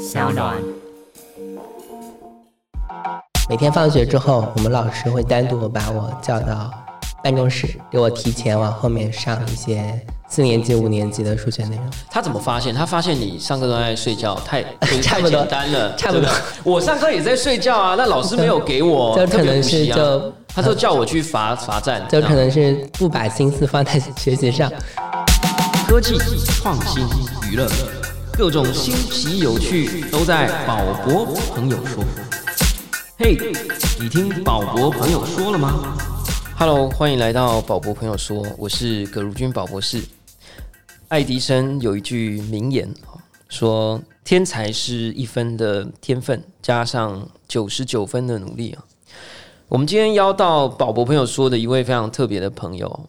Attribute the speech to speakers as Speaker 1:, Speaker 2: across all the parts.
Speaker 1: 小暖。
Speaker 2: 每天放学之后，我们老师会单独把我叫到办公室，给我提前往后面上一些四年级、五年级的数学内容。
Speaker 3: 他怎么发现？他发现你上课都在睡觉，太
Speaker 2: 差不多
Speaker 3: 太简单了，
Speaker 2: 差不多
Speaker 3: 我上课也在睡觉啊，那老师没有 给我这
Speaker 2: 可能是就
Speaker 3: 他就叫我去罚罚站，
Speaker 2: 就可能是不把心思放在学习上。
Speaker 3: 科技创新娱乐，各种新奇有趣都在宝博朋友说。嘿，你听宝博朋友说了吗？Hello，欢迎来到宝博朋友说，我是葛如君宝博士。爱迪生有一句名言说：“天才是一分的天分加上九十九分的努力啊。”我们今天邀到宝博朋友说的一位非常特别的朋友，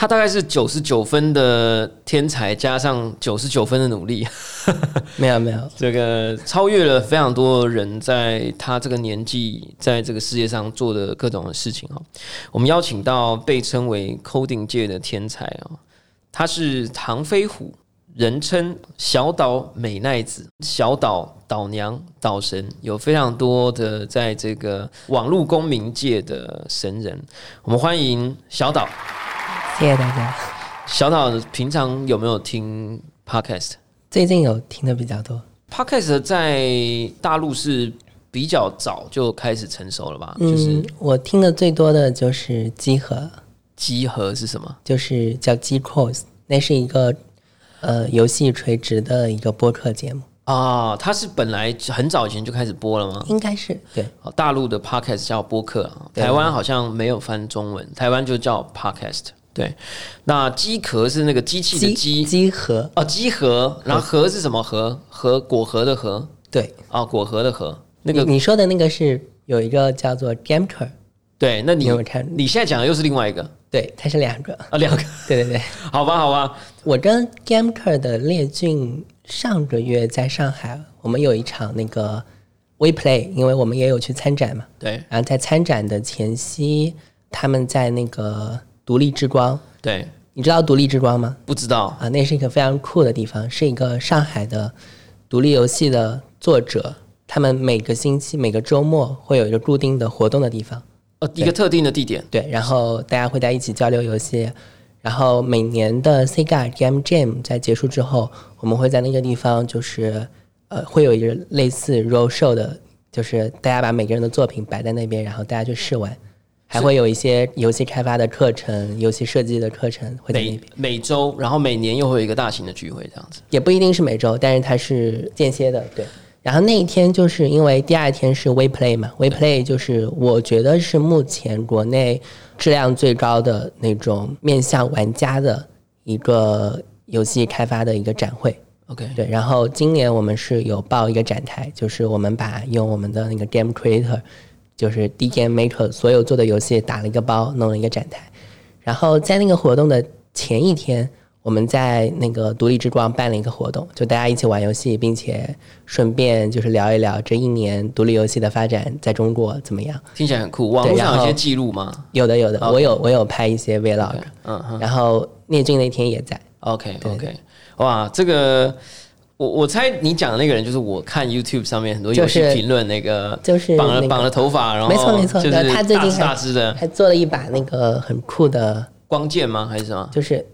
Speaker 3: 他大概是九十九分的天才加上九十九分的努力，
Speaker 2: 没有没有，
Speaker 3: 这个超越了非常多人在他这个年纪在这个世界上做的各种的事情哈。我们邀请到被称为 coding 界的天才哦，他是唐飞虎，人称小岛美奈子、小岛岛娘、岛神，有非常多的在这个网络公民界的神人。我们欢迎小岛。
Speaker 2: 谢谢大家。
Speaker 3: 小岛平常有没有听 podcast？
Speaker 2: 最近有听的比较多
Speaker 3: ，Podcast 在大陆是比较早就开始成熟了吧？就是
Speaker 2: 嗯，我听的最多的就是集合，
Speaker 3: 集合是什么？
Speaker 2: 就是叫 G Cross，那是一个呃游戏垂直的一个播客节目，
Speaker 3: 啊，它是本来很早以前就开始播了吗？
Speaker 2: 应该是对
Speaker 3: 哦大陆的 podcast 叫播客啊，台湾好像没有翻中文，台湾就叫 podcast。对，那机壳是那个机器的机
Speaker 2: 集合，
Speaker 3: 哦，机核，然后核是什么？核？核果核的核
Speaker 2: 对，
Speaker 3: 哦，果核的核。那个
Speaker 2: 你你说的那个是有一个叫做 Gamker，
Speaker 3: 对，那你
Speaker 2: 你有没有看？
Speaker 3: 你现在讲的又是另外一个。
Speaker 2: 对，它是两个，
Speaker 3: 啊，两个，
Speaker 2: 对对对。
Speaker 3: 好吧，好吧，
Speaker 2: 我跟 Gamker 的列俊上个月在上海，我们有一场那个 WePlay，因为我们也有去参展嘛。
Speaker 3: 对。
Speaker 2: 然后在参展的前夕，他们在那个独立之光，
Speaker 3: 对，
Speaker 2: 你知道独立之光吗？
Speaker 3: 不知道
Speaker 2: 啊，那是一个非常酷的地方，是一个上海的独立游戏的作者，他们每个星期、每个周末会有一个固定的活动的地方。
Speaker 3: 呃，一个特定的地点。
Speaker 2: 对，然后大家会在一起交流游戏，然后每年的 Sega Game Jam 在结束之后，我们会在那个地方就是呃会有一个类似 road show 的，就是大家把每个人的作品摆在那边，然后大家去试玩，还会有一些游戏开发的课程、游戏设计的课程会在那
Speaker 3: 每
Speaker 2: 边，
Speaker 3: 每周，然后每年又会有一个大型的聚会，这样子。
Speaker 2: 也不一定是每周，但是它是间歇的，对。然后那一天就是因为第二天是 WePlay 嘛，WePlay 就是我觉得是目前国内质量最高的那种面向玩家的一个游戏开发的一个展会。
Speaker 3: OK，
Speaker 2: 对，然后今年我们是有报一个展台，就是我们把用我们的那个 Game Creator，就是 D Game Maker 所有做的游戏打了一个包，弄了一个展台。然后在那个活动的前一天，我们在那个独立之光办了一个活动，就大家一起玩游戏，并且顺便就是聊一聊这一年独立游戏的发展在中国怎么样。
Speaker 3: 听起来很酷。网络上有些记录吗
Speaker 2: 有的有的我有我有拍一些 Vlog，
Speaker 3: 嗯哼
Speaker 2: 然后聂俊那天也在。
Speaker 3: OK OK，哇，这个我我猜你讲的那个人就是我看 YouTube 上面很多游戏评论那个，
Speaker 2: 就是
Speaker 3: 绑了绑了头发，然后
Speaker 2: 没错没错
Speaker 3: 就是
Speaker 2: 他最近
Speaker 3: 大只
Speaker 2: 还
Speaker 3: 大只的
Speaker 2: 还做了一把那个很酷的，
Speaker 3: 光剑吗？还是什么？
Speaker 2: 就是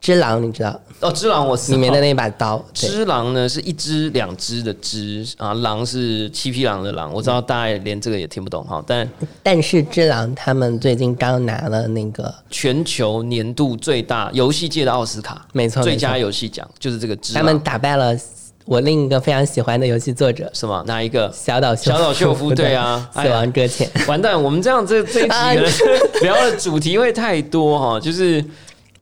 Speaker 2: 只狼，你知道？
Speaker 3: 哦，只狼我
Speaker 2: 里面的那把刀，对。
Speaker 3: 只狼呢是一只两只的只啊，狼是七匹狼的狼，我知道大家连这个也听不懂哈，但
Speaker 2: 但是只狼他们最近刚拿了那个，
Speaker 3: 全球年度最大游戏界的奥斯卡，
Speaker 2: 没错
Speaker 3: 最佳游戏奖就是这个只狼。
Speaker 2: 他们打败了我另一个非常喜欢的游戏作者。
Speaker 3: 什么？哪一个？
Speaker 2: 小岛
Speaker 3: 小岛秀夫对啊
Speaker 2: 死亡搁浅。
Speaker 3: 完蛋，我们这样这这一集 聊的主题会太多哈，就是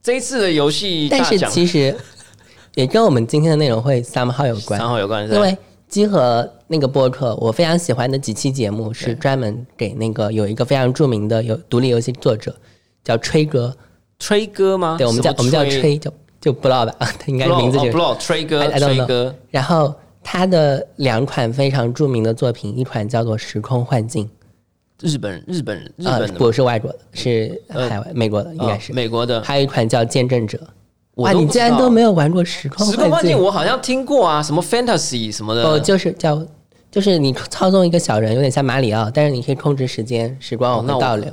Speaker 3: 这一次的游戏
Speaker 2: 但是其实也跟我们今天的内容会 somehow 有关。
Speaker 3: 三，号有关，
Speaker 2: 因为集合那个播客，我非常喜欢的几期节目是专门给那个有一个非常著名的有独立游戏作者叫吹哥，
Speaker 3: 吹哥吗？
Speaker 2: 对我们叫我们叫吹，就就不知道吧，他应该名字就是
Speaker 3: b l o 吹哥吹哥。
Speaker 2: 然后他的两款非常著名的作品，一款叫做《时空幻境》，
Speaker 3: 日本日本人日
Speaker 2: 呃
Speaker 3: 本，的
Speaker 2: 不是外国的，是海外、美国的，应该是。
Speaker 3: 哦美国的
Speaker 2: 还有一款叫《见证者》，哇，你
Speaker 3: 我
Speaker 2: 竟然都没有玩过时空
Speaker 3: 时空幻境，我好像听过啊，什么 fantasy 什么的。
Speaker 2: 哦，就是叫，就是你操纵一个小人，有点像马里奥，但是你可以控制时间，时光往
Speaker 3: 哦那我
Speaker 2: 回倒流，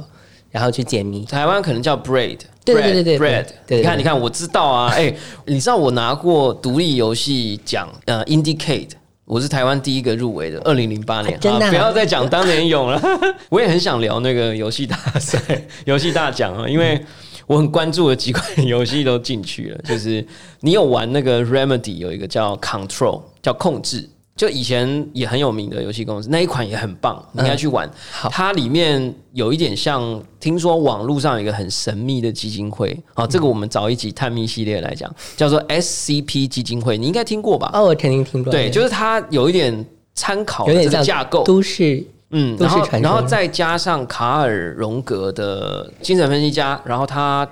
Speaker 2: 然后去解谜。
Speaker 3: 台湾可能叫 Braid，
Speaker 2: 对对对对
Speaker 3: Braid，你看你看，我知道啊，哎，你知道我拿过独立游戏奖，呃，Indicate。我是台湾第一个入围的，二零零八年。
Speaker 2: 真的
Speaker 3: 不要再讲当年勇了。我也很想聊那个游戏大赛、游戏大奖啊，因为我很关注的几款游戏都进去了。就是你有玩那个 Remedy 有一个叫 Control，叫控制，就以前也很有名的游戏公司，那一款也很棒，你应该去玩。
Speaker 2: 好
Speaker 3: 它里面有一点像，听说网络上有一个很神秘的基金会，好，这个我们找一集探秘系列来讲，叫做 SCP 基金会，你应该听过吧？
Speaker 2: 哦，我肯定听过。
Speaker 3: 对，就是它有一点参考这个
Speaker 2: 有点像
Speaker 3: 架构，
Speaker 2: 都市
Speaker 3: 嗯，然后然后再加上卡尔荣格的精神分析家，然后他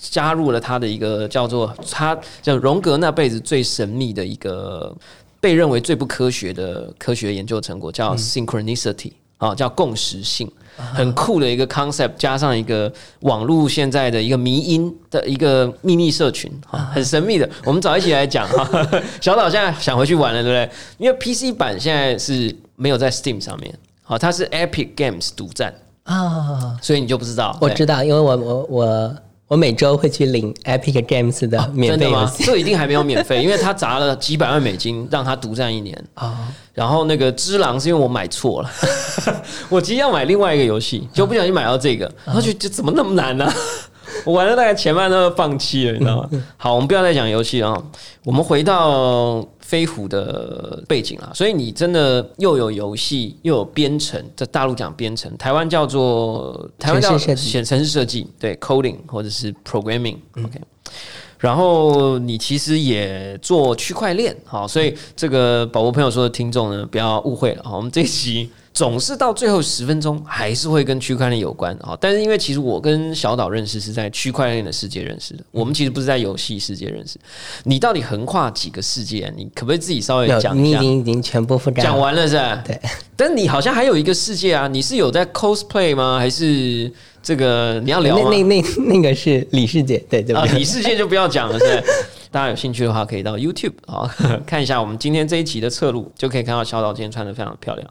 Speaker 3: 加入了他的一个叫做他叫荣格那辈子最神秘的一个被认为最不科学的科学研究成果，
Speaker 2: 嗯
Speaker 3: 叫 synchronicity 啊、叫共识性。很酷的一个 concept，加上一个网络现在的一个迷因的一个秘密社群，啊，很神秘的。我们早一起来讲哈。小岛现在想回去玩了，对不对？因为 PC 版现在是没有在 Steam 上面，好，它是 Epic Games 独占，
Speaker 2: 啊，
Speaker 3: 所以你就不知道。
Speaker 2: 我知道，因为我我我我每周会去领 Epic Games 的免？费游戏。
Speaker 3: 这一定还没有免费，因为他砸了 几百万美金让他独占一年。
Speaker 2: 哦，
Speaker 3: 然后那个《只狼》是因为我买错了，我其实要买另外一个游戏，就不小心买到这个，然后就就怎么那么难呢、我玩了大概前半段都放弃了，你知道吗？好，我们不要再讲游戏了啊，我们回到飞虎的背景啊。所以你真的又有游戏，又有编程，在大陆讲编程，台湾叫做台湾叫
Speaker 2: 城市设计。
Speaker 3: 写城市设计，对 coding 或者是 programming，OK、OK 然后你其实也做区块链，好，所以这个宝宝朋友说的听众呢，不要误会了，好，我们这一集总是到最后十分钟还是会跟区块链有关，啊，但是因为其实我跟小岛认识是在区块链的世界认识的，我们其实不是在游戏世界认识。你到底横跨几个世界？你可不可以自己稍微讲一下？
Speaker 2: 经已经全部覆盖
Speaker 3: 讲。完了是吧？
Speaker 2: 对，
Speaker 3: 但你好像还有一个世界啊，你是有在 cosplay 吗？还是这个你要聊吗？
Speaker 2: 那那那那个是李世界，对对
Speaker 3: 啊？李世界就不要讲了，是大家有兴趣的话，可以到 YouTube 啊 看一下我们今天这一集的侧录，就可以看到小岛今天穿的非常漂亮。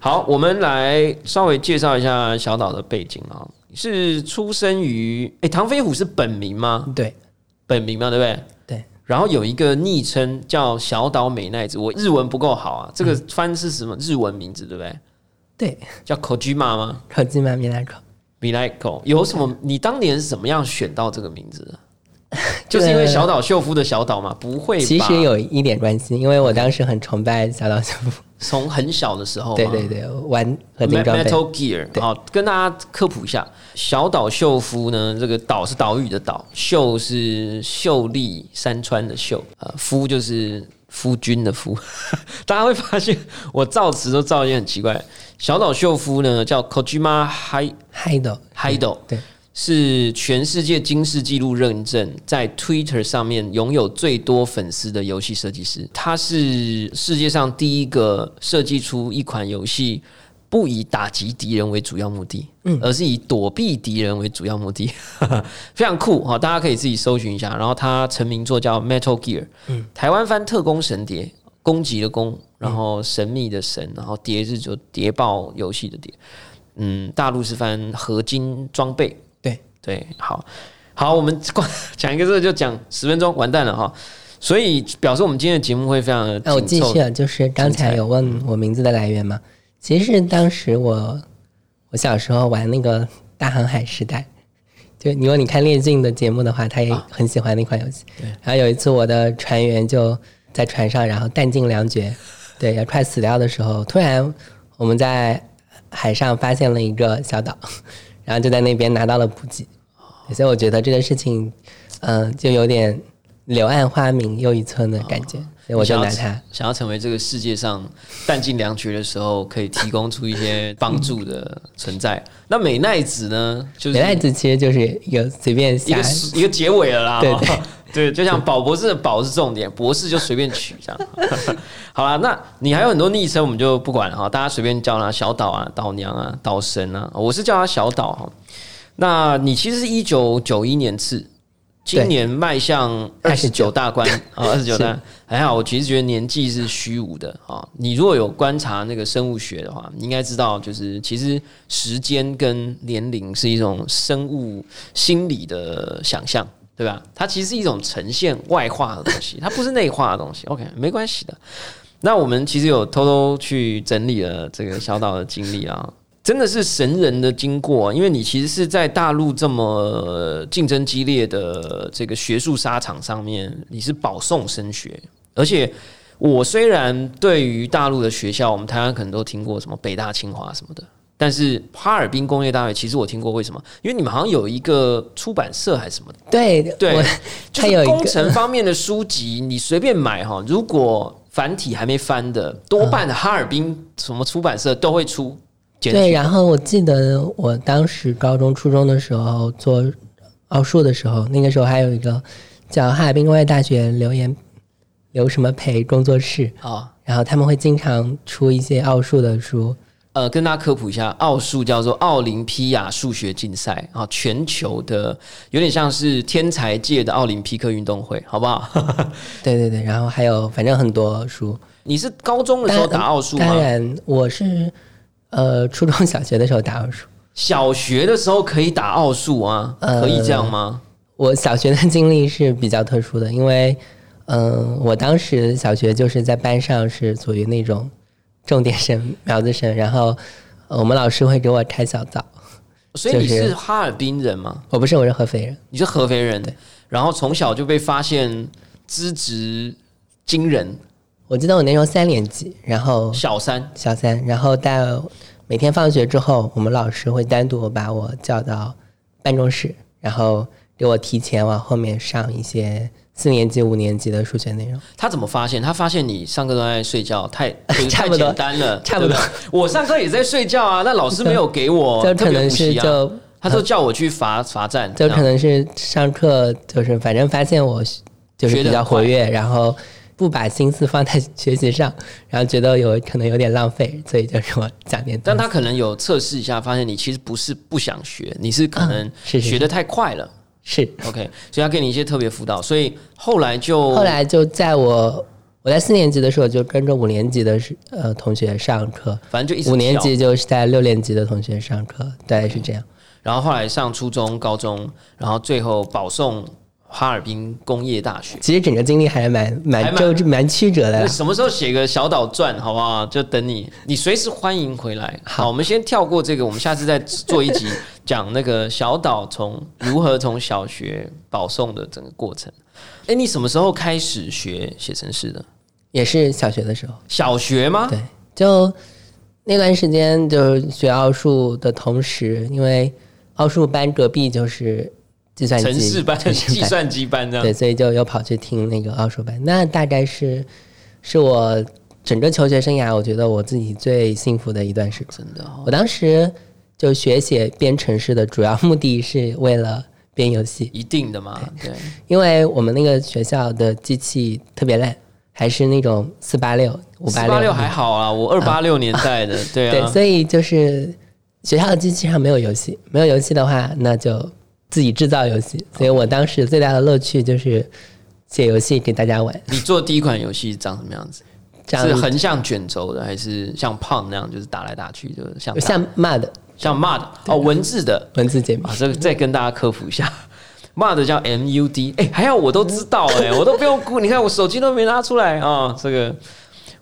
Speaker 3: 好，我们来稍微介绍一下小岛的背景啊，是出生于诶，唐飞虎是本名吗？
Speaker 2: 对
Speaker 3: 本名嘛，对不对？
Speaker 2: 对，
Speaker 3: 然后有一个昵称叫小岛美奈子，我日文不够好啊，这个翻是什么日文名字，对不对？
Speaker 2: 对，
Speaker 3: 叫 Kojima 吗
Speaker 2: 口技吗？米拉口。
Speaker 3: ？Milaiko 有什么？你当年是怎么样选到这个名字的？就是因为小岛秀夫的小岛嘛？不会？
Speaker 2: 其实有一点关系，因为我当时很崇拜小岛秀夫。
Speaker 3: 从很小的时候，
Speaker 2: 对对对，玩合金
Speaker 3: Me-
Speaker 2: 装备。
Speaker 3: Metal Gear，好，跟大家科普一下，小岛秀夫呢，这个岛是岛屿的岛，秀是秀丽山川的秀，呃，夫就是夫君的夫。大家会发现我造词都造一些很奇怪。小岛秀夫呢叫 Kojima Hi
Speaker 2: 嗨的
Speaker 3: Hido，
Speaker 2: 对，
Speaker 3: 是全世界金氏纪录认证，在 Twitter 上面拥有最多粉丝的游戏设计师。他是世界上第一个设计出一款游戏不以打击敌人为主要目的，而是以躲避敌人为主要目的，非常酷哈！大家可以自己搜寻一下。然后他成名作叫 Metal Gear，台湾翻特工神谍，攻击的攻，然后神秘的神，然后谍是就谍报游戏的谍。嗯，大陆是翻合金装备，
Speaker 2: 对
Speaker 3: 对，好好，我们 光讲一个这个就讲十分钟，完蛋了哈。所以表示我们今天的节目会非常的
Speaker 2: 那我继续啊，就是刚才有问我名字的来源嘛，其实是当时我我小时候玩那个大航海时代，就你如果你看烈俊的节目的话，他也很喜欢那款游戏。然后有一次我的船员就在船上，然后弹尽粮绝，对，要快死掉的时候，突然我们在海上发现了一个小岛，然后就在那边拿到了补给，所以我觉得这个事情，嗯、就有点柳暗花明又一村的感觉，所以我就拿它。
Speaker 3: 想要成为这个世界上弹尽粮绝的时候，可以提供出一些帮助的存在。那美奈子呢？就是
Speaker 2: 美奈子其实就是有随便
Speaker 3: 一
Speaker 2: 下
Speaker 3: 个一个结尾了啦。
Speaker 2: 对
Speaker 3: 哦对，就像宝博士的宝是重点，博士就随便取这样。好了，那你还有很多昵称，我们就不管了哈，大家随便叫他小岛啊、岛娘啊、岛神啊，我是叫他小岛哈。那你其实是一九九一年次今年迈向二十九大关 啊，二十九大还好。我其实觉得年纪是虚无的啊。你如果有观察那个生物学的话，你应该知道，就是其实时间跟年龄是一种生物心理的想象，对吧？它其实是一种呈现外化的东西，它不是内化的东西。OK，没关系的。那我们其实有偷偷去整理了这个小岛的经历啊。真的是神人的经过，因为你其实是在大陆这么竞争激烈的这个学术沙场上面，你是保送升学，而且我虽然对于大陆的学校，我们台湾可能都听过什么北大、清华什么的，但是哈尔滨工业大学其实我听过，为什么？因为你们好像有一个出版社还是什么的，
Speaker 2: 对
Speaker 3: 对，
Speaker 2: 就是
Speaker 3: 工程方面的书籍，你随便买哈，如果繁体还没翻的，多半的哈尔滨什么出版社都会出。
Speaker 2: 对，然后我记得我当时高中、初中的时候做奥数的时候，那个时候还有一个叫哈尔滨工业大学留言刘什么培工作室啊，然后他们会经常出一些奥数的书。
Speaker 3: 呃，跟大家科普一下，奥数叫做奥林匹亚数学竞赛啊，全球的有点像是天才界的奥林匹克运动会，好不好？
Speaker 2: 对对对，然后还有反正很多书。
Speaker 3: 你是高中的时候打奥数吗？
Speaker 2: 当然，我是。呃，初中小学的时候打奥数，
Speaker 3: 小学的时候可以打奥数啊？可以这样吗？
Speaker 2: 我小学的经历是比较特殊的，因为，嗯，我当时小学就是在班上是属于那种重点生、苗子生，然后我们老师会给我开小灶。
Speaker 3: 所以你是哈尔滨人吗？
Speaker 2: 我不是，我是合肥人。
Speaker 3: 你是合肥人，然后从小就被发现资质惊人。
Speaker 2: 我记得我那时候三年级，然后
Speaker 3: 小三
Speaker 2: 小三，然后到每天放学之后，我们老师会单独把我叫到办公室，然后给我提前往后面上一些四年级、五年级的数学内容。
Speaker 3: 他怎么发现？他发现你上课都在睡觉，太
Speaker 2: 太
Speaker 3: 简单了，
Speaker 2: 差不多。
Speaker 3: 我上课也在睡觉啊，那老师没有给我，
Speaker 2: 就可能是就
Speaker 3: 他说叫我去罚罚站，
Speaker 2: 就可能是上课就是反正发现我就是比较活跃，然后。不把心思放在学习上，然后觉得有可能有点浪费，所以就说讲点。
Speaker 3: 但他可能有测试一下，发现你其实不是不想学，你是可能学的太快了。
Speaker 2: 是
Speaker 3: OK，所以他给你一些特别辅导。所以后来就
Speaker 2: 后来就在我我在四年级的时候，就跟着五年级的呃同学上课，
Speaker 3: 反正就
Speaker 2: 五年级就是在六年级的同学上课，大概是这样。
Speaker 3: 然后后来上初中、高中，然后最后保送。哈尔滨工业大学，
Speaker 2: 其实整个经历还是蛮蛮周蛮曲折的。
Speaker 3: 什么时候写个小岛传，好不好？就等你，你随时欢迎回来。好，我们先跳过这个，我们下次再做一集讲那个小岛从如何从小学保送的整个过程。哎，你什么时候开始学写程式的？
Speaker 2: 也是小学的时候。
Speaker 3: 小学吗？
Speaker 2: 对，就那段时间就是学奥数的同时，因为奥数班隔壁就是。计算机、
Speaker 3: 城市班、计算机班这样，
Speaker 2: 对，所以就又跑去听那个奥数班。那大概是是我整个求学生涯，我觉得我自己最幸福的一段时
Speaker 3: 真的，
Speaker 2: 我当时就学写编程式的主要目的是为了编游戏，
Speaker 3: 一定的嘛？对，
Speaker 2: 因为我们那个学校的机器特别烂，还是那种四八六、五八
Speaker 3: 六。还好啊，我二八六年代的，对
Speaker 2: 啊，对，所以就是学校的机器上没有游戏，没有游戏的话，那就。自己制造游戏，所以我当时最大的乐趣就是写游戏给大家玩。
Speaker 3: 你做第一款游戏长什么样子？是横向卷轴的，还是像胖那样，就是打来打去，就是像
Speaker 2: 像 Mud，
Speaker 3: 像 Mud 哦，文字的
Speaker 2: 文字界面。
Speaker 3: 这个再跟大家科普一下，Mud 叫 M U D，哎，还好我都知道哎，我都不用顾。你看我手机都没拿出来啊。这个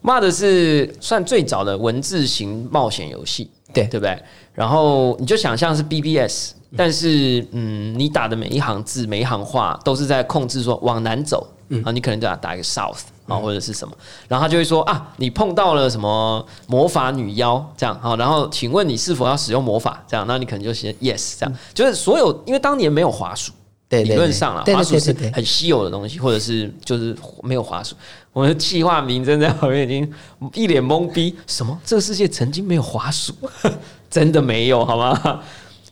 Speaker 3: Mud 是算最早的文字型冒险游戏，
Speaker 2: 对
Speaker 3: 对不对？然后你就想象是 B B S。但是，嗯，你打的每一行字、每一行话都是在控制说往南走，嗯啊，你可能就要打一个 south 啊，或者是什么，然后他就会说啊，你碰到了什么魔法女妖这样，好，然后请问你是否要使用魔法？这样，那你可能就写 yes 这样，就是所有，因为当年没有滑鼠，理论上啊，滑鼠是很稀有的东西，或者是就是没有滑鼠。我的计划名真在旁边已经一脸懵逼，什么？这个世界曾经没有滑鼠？真的没有，好吗？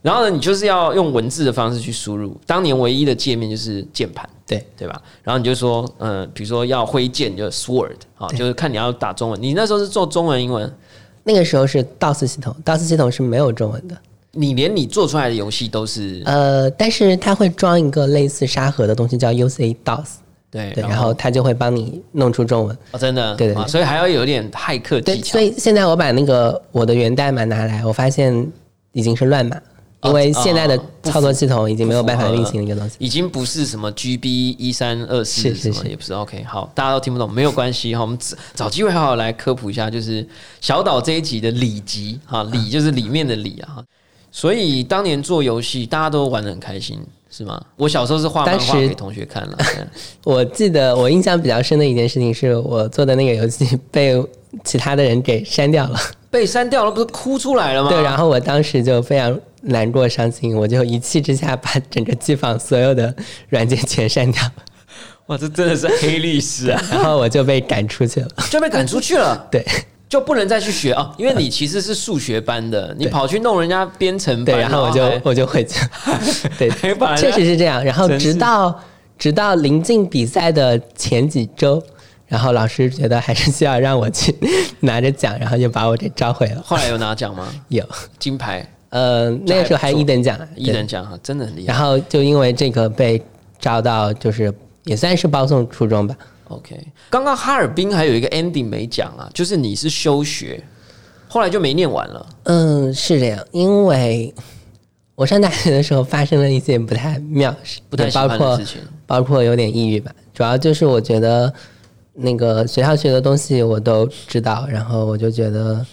Speaker 3: 然后呢，你就是要用文字的方式去输入。当年唯一的界面就是键盘，
Speaker 2: 对
Speaker 3: 对吧？然后你就说，嗯，比如说要挥剑，就 sword 啊，就是看你要打中文。你那时候是做中文、英文？
Speaker 2: 那个时候是 DOS 系统，DOS 系统是没有中文的。
Speaker 3: 你连你做出来的游戏都是
Speaker 2: 呃，但是它会装一个类似沙盒的东西，叫 UC DOS，
Speaker 3: 对，
Speaker 2: 对，然后它就会帮你弄出中文。
Speaker 3: 哦，真的，
Speaker 2: 对对
Speaker 3: 所以还要有点骇客
Speaker 2: 对，
Speaker 3: 技巧
Speaker 2: 所。以现在我把那个我的源代码拿来，我发现已经是乱码，因为现在的操作系统已经没有办法运行一个东西。
Speaker 3: 已经不是什么 GB 一三二四也不是 OK，好，大家都听不懂没有关系哈，我们找找机会好好来科普一下，就是小岛这一集的里集哈，里就是里面的里啊，所以当年做游戏大家都玩的很开心，是吗？我小时候是画漫画给同学看了，
Speaker 2: 我记得我印象比较深的一件事情是我做的那个游戏 被其他的人给删掉了，
Speaker 3: 被删掉了，不是哭出来了吗？
Speaker 2: 对，然后我当时就非常难过伤心，我就一气之下把整个机房所有的软件全删掉，
Speaker 3: 哇，这真的是黑历史啊，
Speaker 2: 然后我就被赶出去了。
Speaker 3: 就被赶出去了。
Speaker 2: 对
Speaker 3: 就不能再去学哦，因为你其实是数学班的，你跑去弄人家编程班，
Speaker 2: 对，然后我就我就回去。对确实是这样。然后直到直到临近比赛的前几周，然后老师觉得还是需要让我去 拿着奖，然后就把我给召回了。
Speaker 3: 后来有拿奖吗？
Speaker 2: 有，
Speaker 3: 金牌、
Speaker 2: 呃，那个时候还一等奖，
Speaker 3: 一等奖哈，真的很厉害。
Speaker 2: 然后就因为这个被招到，就是也算是保送初中吧。
Speaker 3: OK，刚刚哈尔滨还有一个 ending 没讲啊，就是你是休学，后来就没念完了。
Speaker 2: 嗯，是这样，因为我上大学的时候发生了一些不太妙，
Speaker 3: 不太
Speaker 2: 包括包括有点抑郁吧。主要就是我觉得那个学校学的东西我都知道，然后我就觉得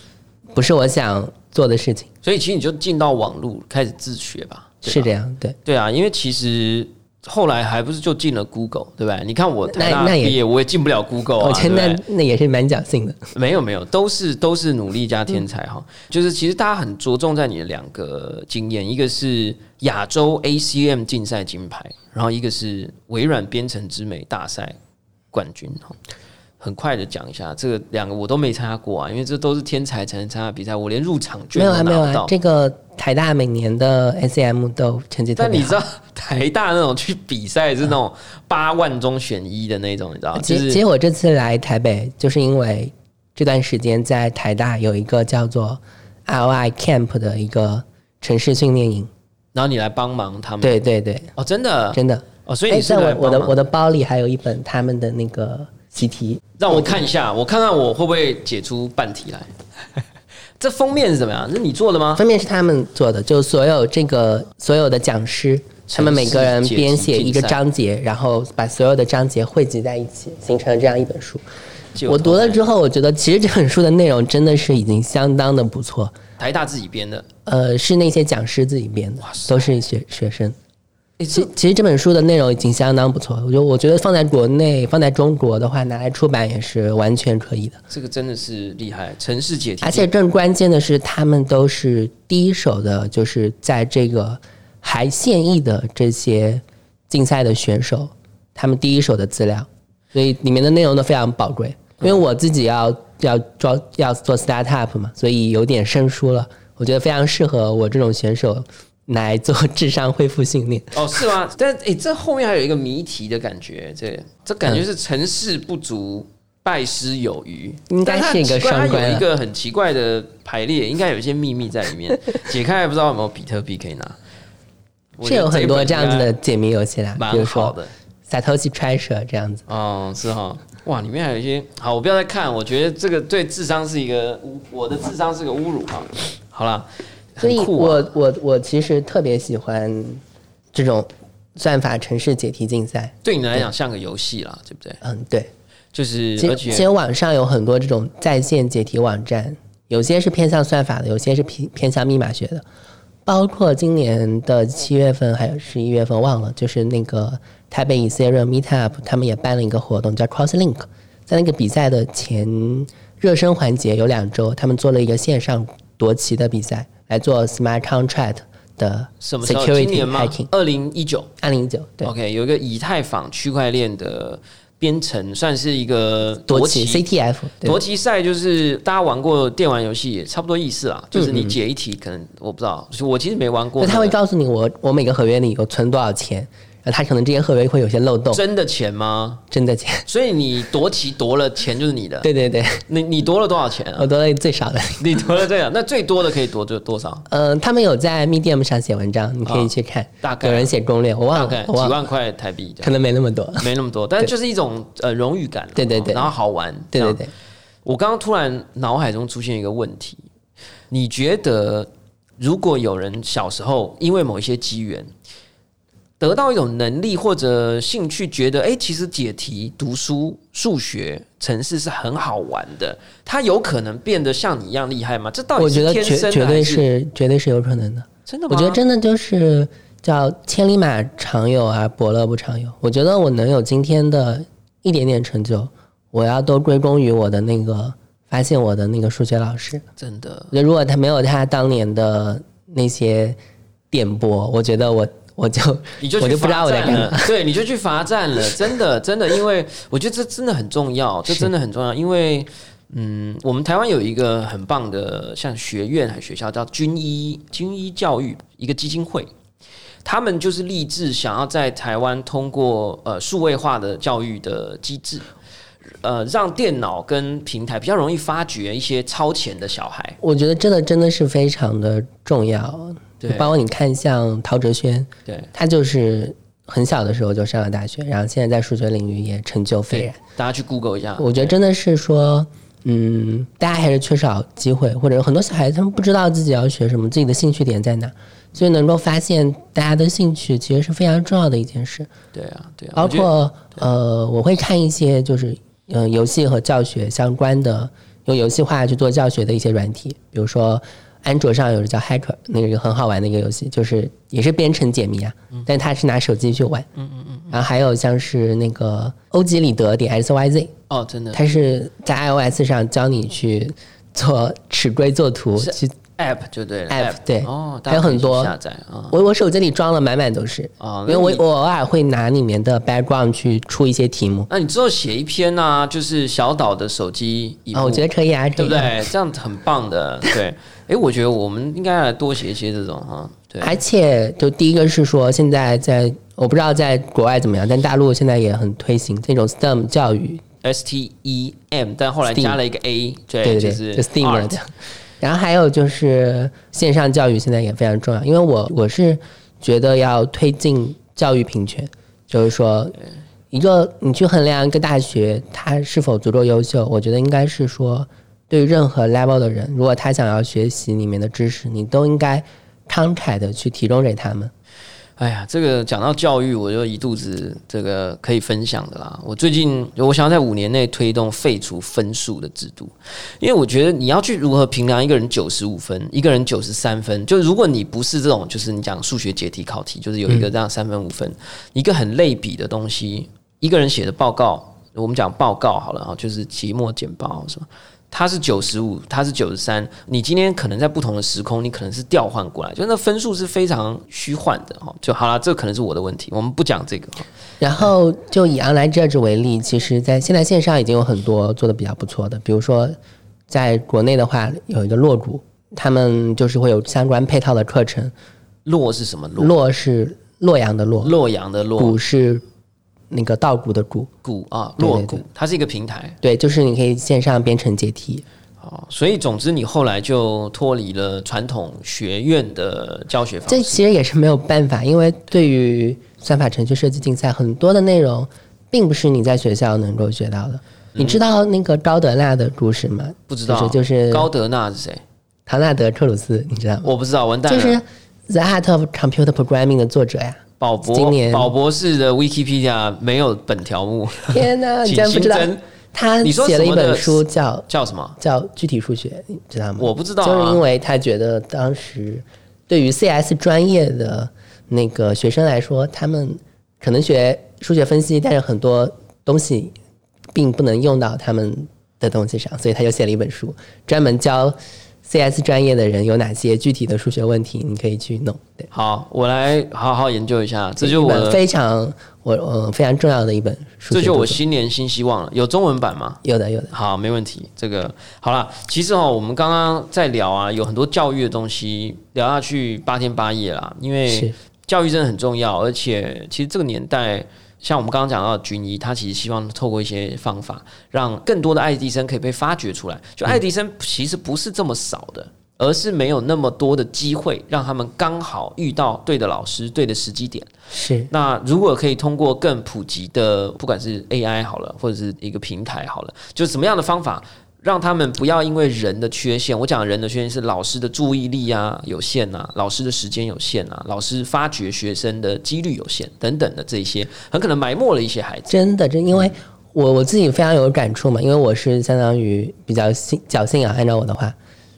Speaker 2: 不是我想做的事情，
Speaker 3: 所以其实你就进到网络开始自学吧。吧
Speaker 2: 是这样，对。
Speaker 3: 对啊，因为其实后来还不是就进了 Google，对吧？你看我
Speaker 2: 那那也
Speaker 3: 毕业，我也进不了 Google 啊。
Speaker 2: 那那也是蛮侥幸的。
Speaker 3: 没有没有，都是都是努力加天才哈。
Speaker 2: 嗯
Speaker 3: 就是其实大家很着重在你的两个经验，一个是亚洲 ACM 竞赛金牌，然后一个是微软编程之美大赛冠军哈。很快的讲一下，这个两个我都没参加过啊，因为这都是天才才能参加比赛，我连入场券
Speaker 2: 没有啊，没有
Speaker 3: 都拿不到。
Speaker 2: 啊，这个台大每年的 SCM 都成绩。
Speaker 3: 但你知道台大那种去比赛是那种八万中选一的那种，你知道？
Speaker 2: 其实，其实我这次来台北，就是因为这段时间在台大有一个叫做 ROI Camp 的一个城市训练营。
Speaker 3: 然后你来帮忙他们。
Speaker 2: 对对对，
Speaker 3: 哦，真的
Speaker 2: 真的。
Speaker 3: 哦，所以
Speaker 2: 哎，
Speaker 3: 你是
Speaker 2: 在我的我的包里还有一本他们的那个习题，
Speaker 3: 让我看一下，我看看我会不会解出半题来。这封面是怎么样？是你做的吗？
Speaker 2: 封面是他们做的，就所有这个所有的讲师，他们每个人编写一个章节，然后把所有的章节汇集在一起，形成了这样一本书。我读了之
Speaker 3: 后，
Speaker 2: 我觉得其实这本书的内容真的是已经相当的不错。
Speaker 3: 台大自己编的。
Speaker 2: 呃，是那些讲师自己编的都是学学生。
Speaker 3: 诶
Speaker 2: 其其实这本书的内容已经相当不错，我觉得我觉得放在国内、放在中国的话，拿来出版也是完全可以的。
Speaker 3: 这个真的是厉害，城市解题，
Speaker 2: 而且更关键的是，他们都是第一手的，就是在这个还现役的这些竞赛的选手，他们第一手的资料，所以里面的内容都非常宝贵。因为我自己要要做要做 startup 嘛，所以有点生疏了。我觉得非常适合我这种选手来做智商恢复训练。
Speaker 3: 哦，是吗？但诶，这后面还有一个谜题的感觉，这这感觉是成事不足。败师有余，
Speaker 2: 应该是一个
Speaker 3: 但它很奇怪
Speaker 2: 双关
Speaker 3: 一个很奇怪的排列，应该有一些秘密在里面。解开还不知道有没有比特币可以拿，我
Speaker 2: 是有很多这样子的解谜游戏啦，比如说
Speaker 3: 蛮好的。
Speaker 2: Satoshi Treasure 这样子。
Speaker 3: 哦，是哈，哇，里面还有一些好，我不要再看，我觉得这个对智商是一个侮，我的智商是个侮辱哈。好啦，
Speaker 2: 所以我我我其实特别喜欢这种算法城市解题竞赛。
Speaker 3: 对你来讲像个游戏啦，对不对？
Speaker 2: 嗯，对。
Speaker 3: 就是而且
Speaker 2: 实网上有很多这种在线解题网站，有些是偏向算法的，有些是偏偏向密码学的。包括今年的七月份还有十一月份忘了，就是那个台北 Ethereum Meetup，他们也办了一个活动叫 CrossLink，在那个比赛的前热身环节有两周，他们做了一个线上夺旗的比赛，来做 Smart Contract 的 security hacking。
Speaker 3: 二零一九
Speaker 2: 二零一九对
Speaker 3: ，OK，有一个以太坊区块链的编程，算是一个
Speaker 2: 夺旗 CTF 对
Speaker 3: 夺旗赛就是大家玩过电玩游戏，也差不多意思啦。就是
Speaker 2: 嗯
Speaker 3: 你解一题，可能我不知道，我其实没玩过。
Speaker 2: 他会告诉你我我每个合约里有存多少钱，呃他可能这些合约会有些漏洞，
Speaker 3: 真的钱吗？
Speaker 2: 真的钱。
Speaker 3: 所以你夺旗夺了钱就是你的。
Speaker 2: 对对对，
Speaker 3: 你你夺了多少钱啊
Speaker 2: 我？夺了最少的。
Speaker 3: 你夺了这样，那最多的可以夺多多少？
Speaker 2: 嗯、他们有在 Medium 上写文章，你可以去看。
Speaker 3: 哦大概
Speaker 2: 有人写攻略，我忘了
Speaker 3: 几万块台币，
Speaker 2: 可能没那么多。
Speaker 3: 没那么多，但是就是一种呃荣誉感。
Speaker 2: 对对对
Speaker 3: 然后好玩。
Speaker 2: 对对对，
Speaker 3: 我刚刚突然脑海中出现一个问题，你觉得如果有人小时候因为某一些机缘得到一种能力或者兴趣，觉得哎、诶其实解题、读书、数学、城市是很好玩的，他有可能变得像你一样厉害吗？这到底
Speaker 2: 我觉得绝绝对
Speaker 3: 是
Speaker 2: 是绝对是有可能的。
Speaker 3: 真的吗？
Speaker 2: 我觉得真的就是叫千里马常有啊，伯乐不常有。我觉得我能有今天的一点点成就，我要都归功于我的那个发现我的那个数学老师。
Speaker 3: 真的
Speaker 2: 那如果他没有他当年的那些点拨，我觉得我我就
Speaker 3: 你就去
Speaker 2: 我就不知道我在干嘛
Speaker 3: 了。，对，你就去罚站了，真的真的，因为我觉得这真的很重要，这真的很重要，因为。嗯，我们台湾有一个很棒的，像学院还学校，叫军医军医教育一个基金会，他们就是立志想要在台湾通过呃数位化的教育的机制，呃，让电脑跟平台比较容易发掘一些超前的小孩。
Speaker 2: 我觉得这个真的是非常的重要。
Speaker 3: 对。
Speaker 2: 包括你看像陶哲轩，
Speaker 3: 对。
Speaker 2: 他就是很小的时候就上了大学，然后现在在数学领域也成就斐然。
Speaker 3: 大家去 Google 一下，
Speaker 2: 我觉得真的是说，嗯，大家还是缺少机会，或者有很多小孩子他们不知道自己要学什么，自己的兴趣点在哪，所以能够发现大家的兴趣其实是非常重要的一件事。
Speaker 3: 对啊，对啊，
Speaker 2: 包括呃，我会看一些就是呃游戏和教学相关的，用游戏化去做教学的一些软体，比如说安卓上有个叫 Hacker，那个很好玩的一个游戏，就是也是编程解谜啊，但它是拿手机去玩。嗯嗯嗯。然后还有像是那个欧几里得点 X Y Z，
Speaker 3: 哦，真的
Speaker 2: 它是在 iOS 上教你去做尺规作图，
Speaker 3: 是
Speaker 2: 去
Speaker 3: App 就对了
Speaker 2: App，对
Speaker 3: 哦，
Speaker 2: 还有很多
Speaker 3: 下载啊。
Speaker 2: 我我手机里装了满满都是，
Speaker 3: 哦
Speaker 2: 因为我我偶尔会拿里面的 background 去出一些题目。
Speaker 3: 那你之后写一篇啊，就是小岛的手机
Speaker 2: 啊，我觉得可以啊，可以啊
Speaker 3: 对不对？这样很棒的，对。哎，我觉得我们应该来多写一些这种哈，对。
Speaker 2: 而且，就第一个是说，现在在我不知道在国外怎么样，但大陆现在也很推行这种 STEM 教育
Speaker 3: ，S T E M，但后来加了一个 A，对，
Speaker 2: 对对对，
Speaker 3: 就是
Speaker 2: 的。然后还有就是线上教育现在也非常重要，因为我我是觉得要推进教育平权，就是说，一个你去衡量一个大学它是否足够优秀，我觉得应该是说，对任何 level 的人，如果他想要学习里面的知识，你都应该慷慨的去提供给他们。
Speaker 3: 哎呀，这个讲到教育，我就一肚子这个可以分享的啦。我最近我想要在五年内推动废除分数的制度，因为我觉得你要去如何评量一个人九十五分，一个人九十三分，就如果你不是这种，就是你讲数学解题考题，就是有一个这样三分五分，一个很类比的东西，一个人写的报告，我们讲报告好了啊，就是期末简报什么。他是九十五，他是九十三。你今天可能在不同的时空，你可能是调换过来，就那分数是非常虚幻的哈。就好了，这可能是我的问题，我们不讲这个哈。
Speaker 2: 然后就以 online judge 为例，其实在现在线上已经有很多做的比较不错的，比如说在国内的话，有一个洛谷，他们就是会有相关配套的课程。
Speaker 3: 洛是什么洛？
Speaker 2: 洛是洛阳的洛，
Speaker 3: 洛阳的洛，
Speaker 2: 谷是那个稻谷的谷。
Speaker 3: 谷啊，
Speaker 2: 对对
Speaker 3: 洛谷，它是一个平台
Speaker 2: 对，就是你可以线上编程解题。
Speaker 3: 哦。所以总之，你后来就脱离了传统学院的教学方
Speaker 2: 这。其实也是没有办法，因为对于算法程序设计竞赛，很多的内容并不是你在学校能够学到的。你知道那个高德纳的故事吗？
Speaker 3: 不知道
Speaker 2: 就是就是
Speaker 3: 高德纳是谁？
Speaker 2: 唐纳德·克鲁斯，你知道吗？
Speaker 3: 我不知道，完蛋了。
Speaker 2: 就是《The Art of Computer Programming》的作者呀。
Speaker 3: 宝博
Speaker 2: 今年
Speaker 3: 宝博士的 Wikipedia 没有本条目，
Speaker 2: 天哪，你
Speaker 3: 请
Speaker 2: 竟然不知道？他
Speaker 3: 你说
Speaker 2: 写了一本书叫
Speaker 3: 叫什么？
Speaker 2: 叫具体数学，你知道吗？
Speaker 3: 我不知道啊
Speaker 2: 就是因为他觉得当时对于 CS 专业的那个学生来说，他们可能学数学分析，但是很多东西并不能用到他们的东西上，所以他就写了一本书，专门教 CS 专业的人有哪些具体的数学问题，你可以去弄。对，
Speaker 3: 好，我来好好研究一下。这就我，
Speaker 2: 非常我呃非常重要的一本书
Speaker 3: 这就我新年新希望了。有中文版吗？
Speaker 2: 有的有的。
Speaker 3: 好，没问题。这个好了，其实哦，我们刚刚在聊啊，有很多教育的东西，聊下去八天八夜啦。因为教育真的很重要，而且其实这个年代，像我们刚刚讲到的军医，他其实希望透过一些方法，让更多的爱迪生可以被发掘出来。就爱迪生其实不是这么少的，而是没有那么多的机会，让他们刚好遇到对的老师、对的时机点。
Speaker 2: 是
Speaker 3: 那如果可以通过更普及的，不管是 AI 好了，或者是一个平台好了，就什么样的方法，让他们不要因为人的缺陷，我讲人的缺陷是老师的注意力啊有限啊，老师的时间有限啊，老师发掘学生的几率有限等等的这些，很可能埋没了一些孩子。
Speaker 2: 真的，真因为我我自己非常有感触嘛，因为我是相当于比较信侥幸啊，按照我的话，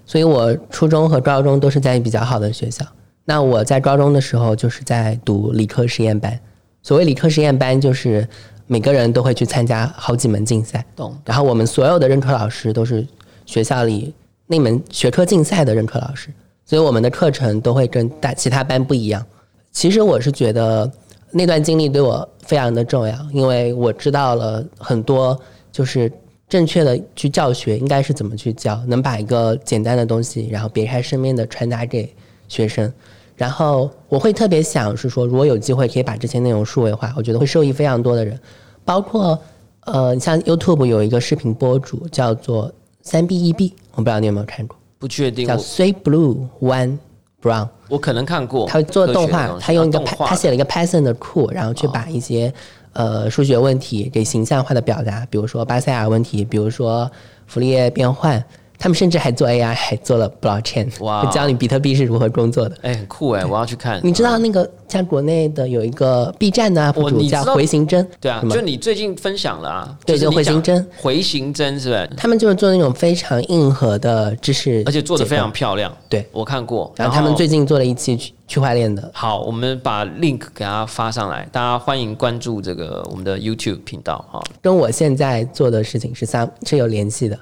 Speaker 2: 所以我初中和高中都是在比较好的学校。那我在高中的时候就是在读理科实验班，所谓理科实验班就是每个人都会去参加好几门竞赛，
Speaker 3: 懂？
Speaker 2: 然后我们所有的任课老师都是学校里那门学科竞赛的任课老师，所以我们的课程都会跟大其他班不一样。其实我是觉得那段经历对我非常的重要，因为我知道了很多，就是正确的去教学应该是怎么去教，能把一个简单的东西，然后别开生面的传达给学生。然后我会特别想是说，如果有机会可以把这些内容数位化，我觉得会受益非常多的人，包括呃，像 YouTube 有一个视频博主叫做三 B 一 B，我不知道你有没有看过，
Speaker 3: 不确定，
Speaker 2: 叫
Speaker 3: 我
Speaker 2: Three Blue One Brown。
Speaker 3: 我可能看过，
Speaker 2: 他会做动画他用一个他写了一个 Python 的库，然后去把一些、呃数学问题给形象化的表达，比如说巴塞尔问题，比如说傅立叶变换，他们甚至还做 AI，还做了 blockchain，
Speaker 3: 哇
Speaker 2: 会教你比特币是如何工作的。
Speaker 3: 哎、很酷哎，我要去看。
Speaker 2: 你知道那个在国内的有一个 B 站的 UP 主叫回形针，
Speaker 3: 对啊就你最近分享了啊，
Speaker 2: 对就回形针，
Speaker 3: 回形针是不是？
Speaker 2: 他们就是做那种非常硬核的知识，
Speaker 3: 而且做的非常。漂亮，
Speaker 2: 对
Speaker 3: 我看过。
Speaker 2: 然后他们最近做了一期区区块链的，
Speaker 3: 好，我们把 link 给大家发上来，大家欢迎关注这个我们的 YouTube 频道哈。
Speaker 2: 跟我现在做的事情是三是有联系的，对，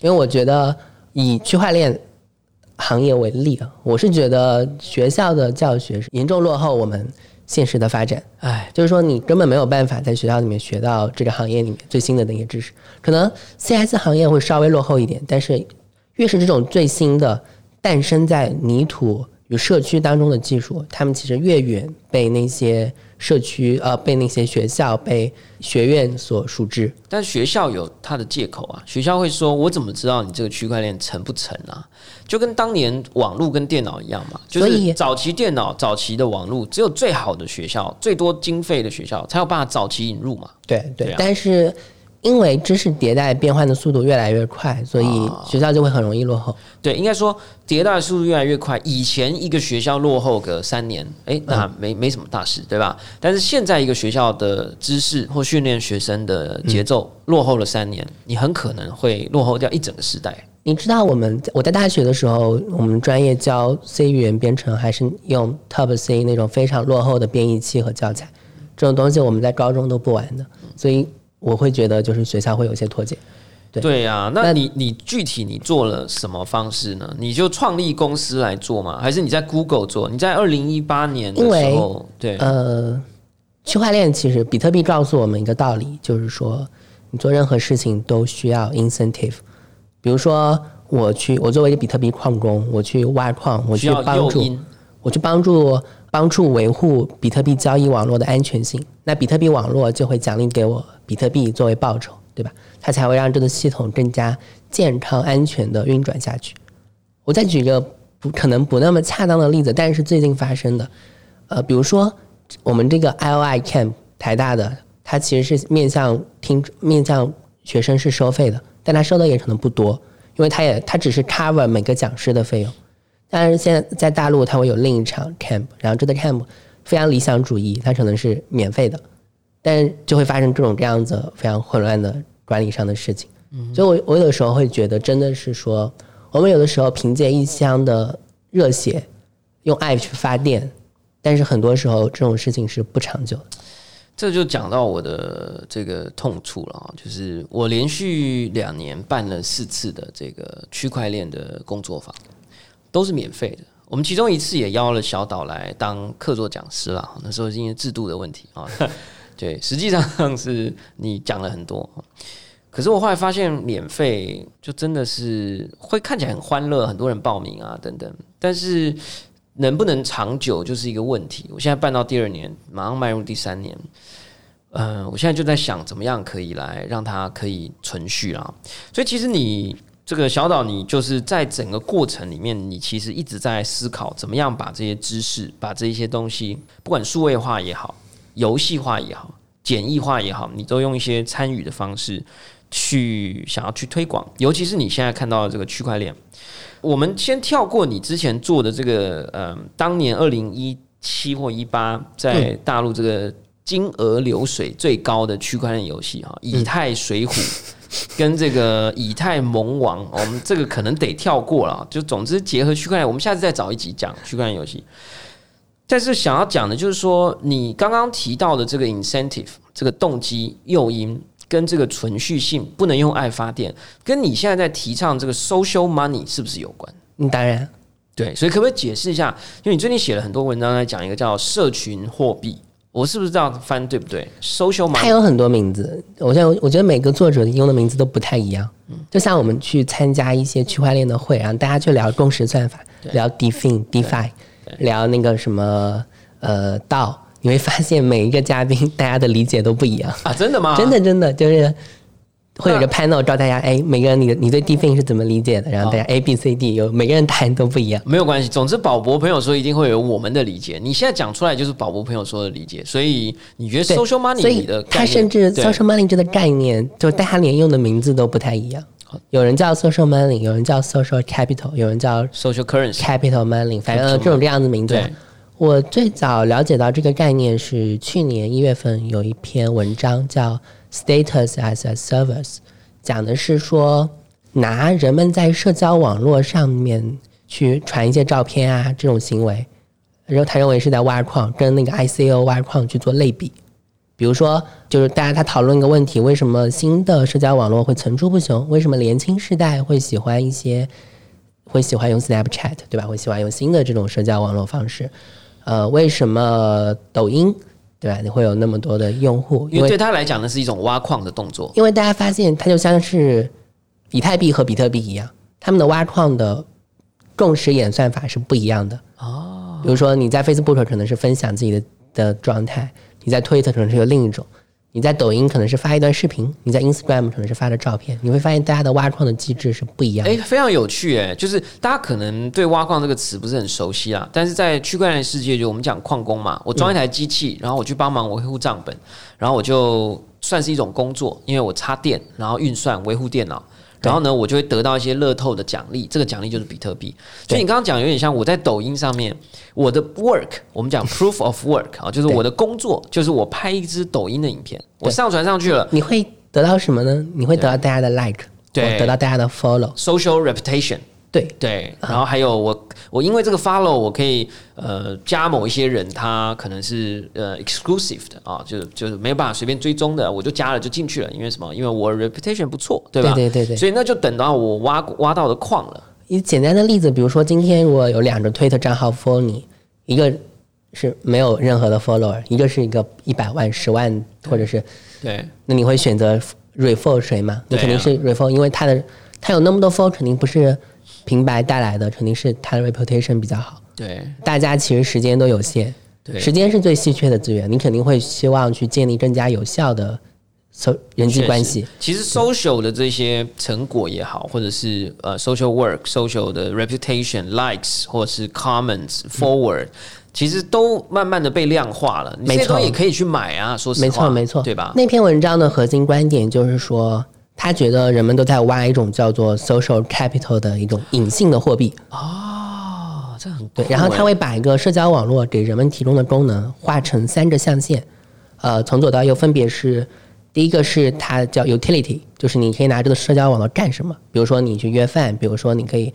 Speaker 2: 因为我觉得以区块链行业为例啊，我是觉得学校的教学是严重落后我们现实的发展，
Speaker 3: 哎，
Speaker 2: 就是说你根本没有办法在学校里面学到这个行业里面最新的那些知识，可能 CS 行业会稍微落后一点，但是越是这种最新的诞生在泥土与社区当中的技术，他们其实越远被那些社区呃被那些学校被学院所熟知。
Speaker 3: 但学校有它的借口啊，学校会说：“我怎么知道你这个区块链成不成啊？”就跟当年网络跟电脑一样嘛，就
Speaker 2: 所以
Speaker 3: 是早期电脑、早期的网络，只有最好的学校、最多经费的学校才有办法早期引入嘛。
Speaker 2: 对对，但是因为知识迭代变换的速度越来越快，所以
Speaker 3: 啊
Speaker 2: 学校就会很容易落后。
Speaker 3: 对，应该说迭代速度越来越快。以前一个学校落后个三年，哎，那没没什么大事，对吧？但是现在一个学校的知识或训练学生的节奏落后了三年，你很可能会落后掉一整个时代。
Speaker 2: 你知道我们我在大学的时候，我们专业教 C 语言编程，还是用 Top C 那种非常落后的编译器和教材，这种东西我们在高中都不玩的，所以我会觉得就是学校会有一些脱节。对
Speaker 3: 对呀、那
Speaker 2: 那
Speaker 3: 你你具体你做了什么方式呢？你就创立公司来做吗？还是你在 Google 做？你在二零一八年的时候，对，
Speaker 2: 呃，区块链其实比特币告诉我们一个道理，就是说你做任何事情都需要 incentive。比如说，我去，我作为一个比特币矿工，我去挖矿，我去帮助，我去帮助帮助维护比特币交易网络的安全性，那比特币网络就会奖励给我比特币作为报酬，对吧？它才会让这个系统更加健康安全的运转下去。我再举一个不可能不那么恰当的例子，但是最近发生的，呃，比如说我们这个 IOI Camp 台大的，它其实是面向听面向学生是收费的，但它收的也可能不多，因为它也它只是 cover 每个讲师的费用。但是现在在大陆，它会有另一场 camp，然后这个 camp 非常理想主义，它可能是免费的，但是就会发生这种这样子非常混乱的管理上的事情。嗯所以我我有的时候会觉得，真的是说，我们有的时候凭借一腔的热血，用爱去发电，但是很多时候这种事情是不长久的。
Speaker 3: 这就讲到我的这个痛处了啊，就是我连续两年办了四次的这个区块链的工作坊，都是免费的。我们其中一次也邀了小岛来当客座讲师啦，那时候是因为制度的问题啊。对，实际上是你讲了很多，可是我后来发现免费就真的是会看起来很欢乐，很多人报名啊等等，但是能不能长久就是一个问题。我现在办到第二年，马上迈入第三年，嗯、我现在就在想怎么样可以来让它可以存续啊。所以其实你这个小岛，你就是在整个过程里面，你其实一直在思考怎么样把这些知识、把这些东西，不管数位化也好，游戏化也好，简易化也好，你都用一些参与的方式去想要去推广。尤其是你现在看到的这个区块链，我们先跳过你之前做的这个，呃，当年二零一七或一八在大陆这个金额流水最高的区块链游戏哈，以太水浒。跟这个以太盟王，我们这个可能得跳过了。就总之结合区块链，我们下次再找一集讲区块链游戏。但是想要讲的就是说，你刚刚提到的这个 incentive，这个动机诱因跟这个存续性不能用爱发电，跟你现在在提倡这个 social money 是不是有关？
Speaker 2: 嗯，当然，
Speaker 3: 对，所以可不可以解释一下？因为你最近写了很多文章在讲一个叫社群货币，我是不是这样翻对不对？social
Speaker 2: 它
Speaker 3: money
Speaker 2: 有很多名字，我现在我觉得每个作者用的名字都不太一样。就像我们去参加一些区块链的会，然后大家去聊共识算法，聊 defin、DeFi，聊那个什么呃道，你会发现每一个嘉宾大家的理解都不一样。
Speaker 3: 啊，真的吗？
Speaker 2: 真的真的就是会有一个 panel 教大家，哎，每个人你的你对 defin 是怎么理解的？然后大家 A B C D 有每个人答案都不一样。
Speaker 3: 没有关系，总之宝博朋友说一定会有我们的理解。你现在讲出来就是宝博朋友说的理解，所以你觉得 social money
Speaker 2: 所以
Speaker 3: 你的概念
Speaker 2: 它甚至 social money 这个概念，就大家连用的名字都不太一样。有人叫 social money，有人叫 social capital，有人叫
Speaker 3: social currency
Speaker 2: capital money，反正呃这种这样的名字
Speaker 3: 对。
Speaker 2: 我最早了解到这个概念是去年一月份有一篇文章叫 “Status as a Service”，讲的是说拿人们在社交网络上面去传一些照片啊这种行为，然后他认为是在挖矿，跟那个 ICO 挖矿去做类比。比如说，就是大家他讨论一个问题：为什么新的社交网络会层出不穷？为什么年轻世代会喜欢一些会喜欢用 Snapchat，对吧？会喜欢用新的这种社交网络方式？呃，为什么抖音，对吧？你会有那么多的用户？
Speaker 3: 因为对他来讲，呢是一种挖矿的动作。
Speaker 2: 因为大家发现它就像是以太币和比特币一样，他们的挖矿的共识演算法是不一样的。哦，比如说你在 Facebook 可能是分享自己的的状态，你在 Twitter 可能是有另一种，你在抖音可能是发一段视频，你在 Instagram 可能是发的照片，你会发现大家的挖矿的机制是不一样的。
Speaker 3: 哎，非常有趣哎，就是大家可能对挖矿这个词不是很熟悉啊，但是在区块链世界，就我们讲矿工嘛，我装一台机器，然后我去帮忙维护账本，然后我就算是一种工作，因为我插电，然后运算维护电脑。然后呢，我就会得到一些乐透的奖励，这个奖励就是比特币。所以你刚刚讲有点像我在抖音上面，我的 work，我们讲 proof of work 啊，就是我的工作，就是我拍一支抖音的影片，我上传上去了。
Speaker 2: 你会得到什么呢？你会得到大家的 like，
Speaker 3: 对。
Speaker 2: 得到大家的
Speaker 3: follow，，social reputation。
Speaker 2: 对，
Speaker 3: 对，然后还有我，我因为这个 follow，我可以呃加某一些人，他可能是呃 exclusive 的啊，就是就是没有办法随便追踪的，我就加了就进去了，因为什么？因为我 reputation 不错，对吧？
Speaker 2: 对对对对
Speaker 3: 所以那就等到我挖挖到的矿了。
Speaker 2: 以简单的例子，比如说今天如果有两个推特账号 follow 你，一个是没有任何的 follower，一个是一个一百万、十万，或者是
Speaker 3: 对
Speaker 2: 那你会选择 refer 谁吗？你肯定是 refer，因为他的他有那么多 follow，肯定不是平白带来的，肯定是他的 reputation 比较好。
Speaker 3: 对
Speaker 2: 大家其实时间都有限，
Speaker 3: 对，
Speaker 2: 时间是最稀缺的资源，你肯定会希望去建立更加有效的 so 人际关系。
Speaker 3: 其实 social 的这些成果也好，或者是呃 social work、social 的 reputation、likes 或者是 comments、forward，、其实都慢慢的被量化了。
Speaker 2: 没错
Speaker 3: 也可以去买啊，说实话，
Speaker 2: 没错，没错，
Speaker 3: 对吧？
Speaker 2: 那篇文章的核心观点就是说，他觉得人们都在挖一种叫做 social capital 的一种隐性的货币。
Speaker 3: 哦，这很
Speaker 2: 对，然后他
Speaker 3: 欸
Speaker 2: 会把一个社交网络给人们提供的功能画成三个象限，呃，从左到右分别是。第一个是它叫 utility，就是你可以拿这个社交网络干什么？比如说你去约饭，比如说你可以，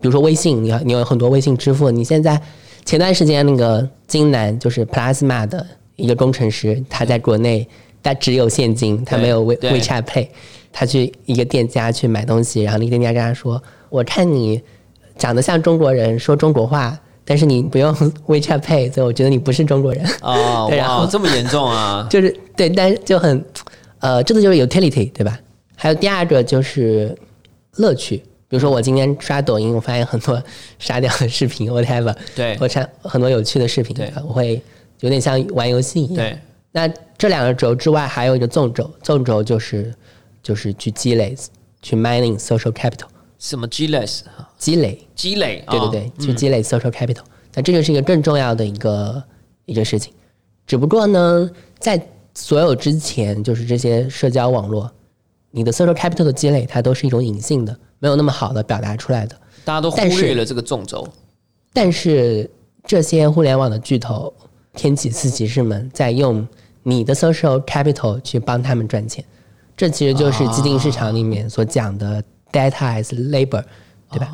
Speaker 2: 比如说微信，你要你有很多微信支付。你现在前段时间那个金南就是 Plasma 的一个工程师，他在国内他只有现金，他没有 We
Speaker 3: 对
Speaker 2: WeChat Pay，他去一个店家去买东西，然后那个店家跟他说：“我看你长得像中国人，说中国话。”但是你不用 WeChat Pay，所以我觉得你不是中国人。
Speaker 3: 哦，
Speaker 2: 对然后
Speaker 3: 哇，这么严重啊？
Speaker 2: 就是对，但是就很，呃，这个就是 utility，对吧？还有第二个就是乐趣，比比如说我今天刷抖音，我发现很多沙雕的视频，whatever，
Speaker 3: 对
Speaker 2: 我看很多有趣的视频
Speaker 3: 对，
Speaker 2: 我会有点像玩游戏一样。
Speaker 3: 对，
Speaker 2: 那这两个轴之外，还有一个纵轴，纵轴就是就是去积累、去 mining social capital，
Speaker 3: 什么 G less
Speaker 2: 积累，
Speaker 3: 积累，
Speaker 2: 对对
Speaker 3: 哦
Speaker 2: 对，去积累 social capital。那这个是一个更重要的一个一个事情。只不过呢，在所有之前，就是这些社交网络，你的 social capital 的积累，它都是一种隐性的，没有那么好的表达出来的。
Speaker 3: 大家都忽略了这个纵轴。
Speaker 2: 但是这些互联网的巨头、天启四骑士们在用你的 social capital 去帮他们赚钱，这其实就是基金市场里面所讲的 data as labor，对吧？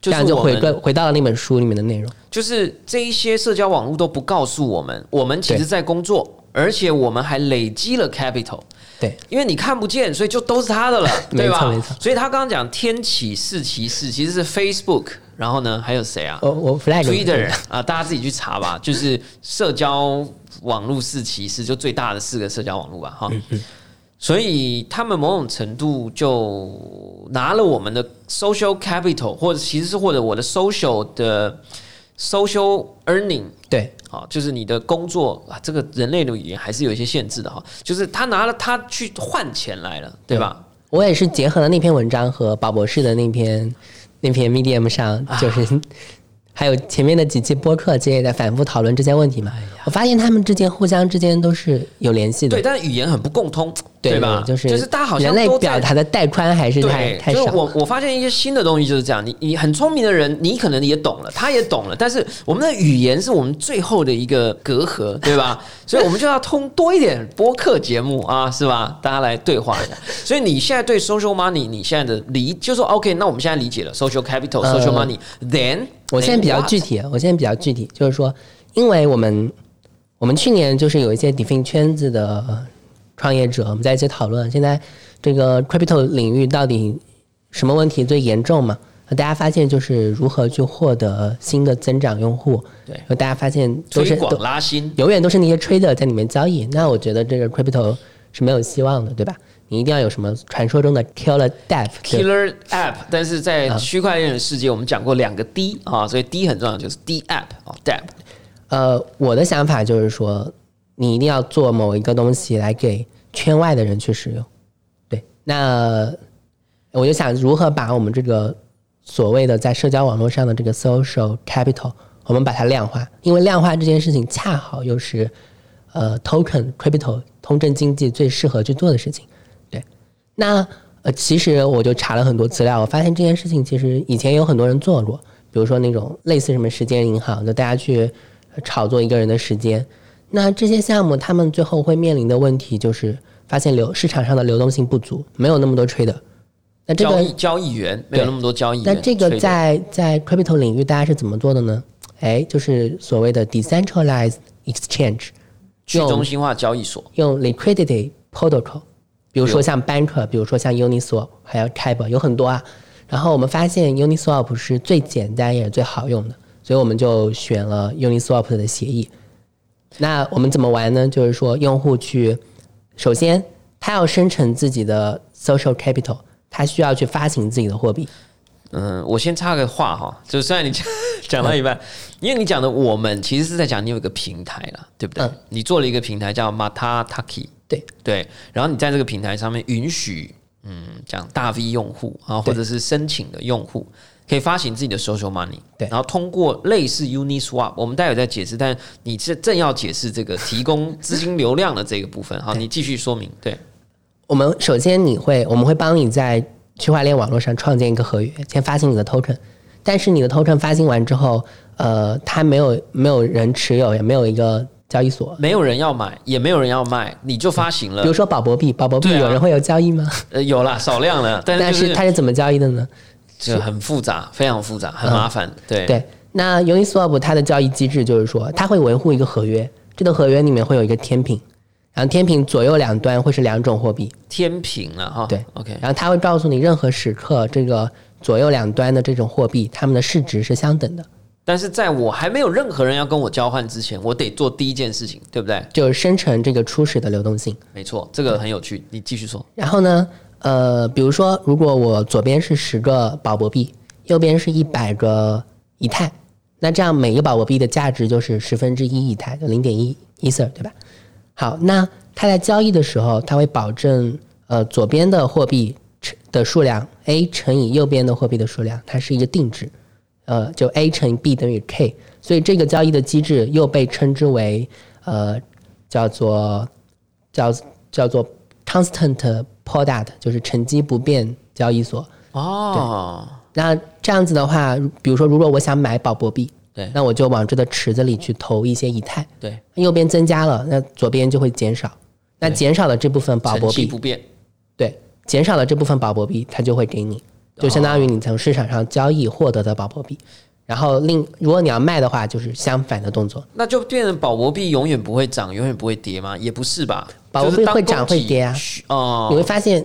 Speaker 3: 就
Speaker 2: 这样就回归回到了那本书里面的内容。
Speaker 3: 就是这一些社交网络都不告诉我们，我们其实在工作，而且我们还累积了 capital。
Speaker 2: 对，
Speaker 3: 因为你看不见，所以就都是他的了，对吧
Speaker 2: 没错没错？
Speaker 3: 所以他刚刚讲天启四骑士其实是 Facebook，然后呢还有谁啊
Speaker 2: 我我
Speaker 3: flag？Twitter 啊，大家自己去查吧，就是社交网络四骑士，就最大的四个社交网络吧，哈。所以他们某种程度就拿了我们的 social capital，或者其实是或者我的 social 的 social earning
Speaker 2: 对
Speaker 3: 啊，就是你的工作啊，这个人类的语言还是有一些限制的哈。就是他拿了他去换钱来了，对吧？
Speaker 2: 我也是结合了那篇文章和宝博士的那篇那篇 Medium 上，
Speaker 3: 啊
Speaker 2: 就是、还有前面的几期播客，其实也在反复讨论这些问题嘛。我发现他们之间互相之间都是有联系的
Speaker 3: 对，，但是语言很不共通，
Speaker 2: 对
Speaker 3: 吧？
Speaker 2: 就是
Speaker 3: 就是大家好像
Speaker 2: 人类
Speaker 3: 都
Speaker 2: 表达的带宽还是太
Speaker 3: 对，就是
Speaker 2: 太少。
Speaker 3: 我我发现一些新的东西就是这样，你你很聪明的人，你可能也懂了，他也懂了，但是我们的语言是我们最后的一个隔阂，对吧？所以我们就要通多一点播客节目啊，是吧？大家来对话一下。所以你现在对 social money，你现在的理就说 OK，那我们现在理解了 social capital、
Speaker 2: 呃
Speaker 3: social money，then
Speaker 2: 我现在比较具，
Speaker 3: 体，
Speaker 2: 我现在比较具体，就是说，因为我们我们去年就是有一些 defin 圈子的创业者，我们在一起讨论，现在这个 crypto 领域到底什么问题最严重嘛？大家发现就是如何去获得新的增长用户，
Speaker 3: 对，
Speaker 2: 大家发现都是
Speaker 3: 推广拉新，
Speaker 2: 永远都是那些 trader 在里面交易，那我觉得这个 crypto 是没有希望的，对吧？你一定要有什么传说中的 killer dev，对
Speaker 3: Killer App，但是在
Speaker 2: 啊
Speaker 3: 区块链的世界，我们讲过两个 D 啊，所以 D 很重要，就是 D App 啊，Depp。
Speaker 2: 呃，我的想法就是说，你一定要做某一个东西来给圈外的人去使用。对，那我就想如何把我们这个所谓的在社交网络上的这个 social capital，我们把它量化，因为量化这件事情恰好又是呃 token crypto 通证经济最适合去做的事情。对，那呃，其实我就查了很多资料，我发现这件事情其实以前有很多人做过，比如说那种类似什么时间银行，就大家去炒作一个人的时间。那这些项目，他们最后会面临的问题就是发现流市场上的流动性不足，没有那么多 trader。那这个
Speaker 3: 交易员没有那么多交易员，
Speaker 2: 那这个在在 crypto 领域，大家是怎么做的呢？哎，就是所谓的 decentralized exchange，
Speaker 3: 去中心化交易所，
Speaker 2: 用 liquidity protocol，比如说像 Banker，比如说像 Uniswap，还有 Kyber，有很多啊。然后我们发现 Uniswap 是最简单也是最好用的，所以我们就选了 Uniswap 的协议。那我们怎么玩呢？就是说，用户去，首先他要生成自己的 social capital，他需要去发行自己的货币。
Speaker 3: 嗯，我先插个话哈，就虽然你讲讲到一半，因为你讲的我们其实是在讲你有一个平台了，对不对？
Speaker 2: 嗯
Speaker 3: 你做了一个平台叫 Matataki，
Speaker 2: 对
Speaker 3: 对，然后你在这个平台上面允许，嗯，讲大 V 用户啊，或者是申请的用户。可以发行自己的 social money，
Speaker 2: 对
Speaker 3: 然后通过类似 Uniswap，我们待会再解释，但你是正要解释这个提供资金流量的这个部分，好，你继续说明，对，
Speaker 2: 我们首先你会，我们会帮你在区块链网络上创建一个合约，先发行你的 token。但是你的 token 发行完之后，呃，它没有没有人持有，也没有一个交易所。
Speaker 3: 没有人要买，也没有人要卖，你就发行了
Speaker 2: 比如，说宝博币，宝博币有人会有交易吗？
Speaker 3: 呃，有啦，少量了，但是
Speaker 2: 它是怎么交易的呢？
Speaker 3: 就很复杂，非常复杂，很麻烦。对，
Speaker 2: 对，那 Uniswap 它的交易机制就是说，它会维护一个合约，这个合约里面会有一个天平，然后天平左右两端会是两种货币，
Speaker 3: 天平了哈。
Speaker 2: 对
Speaker 3: ，OK，
Speaker 2: 然后它会告诉你任何时刻这个左右两端的这种货币，它们的市值是相等的。
Speaker 3: 但是在我还没有任何人要跟我交换之前，我得做第一件事情，对不对？
Speaker 2: 就是生成这个初始的流动性。
Speaker 3: 没错，这个很有趣，你继续说。
Speaker 2: 然后呢，呃，比如说，如果我左边是十个宝博币，右边是一百个以太，那这样每个宝博币的价值就是十分之一以太，就零点一 ether，对吧？好，那它在交易的时候，它会保证呃左边的货币的数量 a 乘以右边的货币的数量，它是一个定值，呃，就 a 乘以 b 等于 k，所以这个交易的机制又被称之为呃叫做叫叫做 constant product，就是沉积不变交易所。
Speaker 3: 哦，
Speaker 2: 那这样子的话，比如说，如果我想买宝博币，
Speaker 3: 对
Speaker 2: 那我就往这个池子里去投一些以太，
Speaker 3: 对，
Speaker 2: 右边增加了，那左边就会减少。那减少了这部分宝博币，
Speaker 3: 不变。
Speaker 2: 对，减少了这部分宝博币，它就会给你，就相当于你从市场上交易获得的宝博币。然后另，如果你要卖的话，就是相反的动作。
Speaker 3: 那就变成宝博币永远不会涨，永远不会跌吗？也不是吧，
Speaker 2: 宝博币会涨会跌啊
Speaker 3: 需哦，
Speaker 2: 你会发现，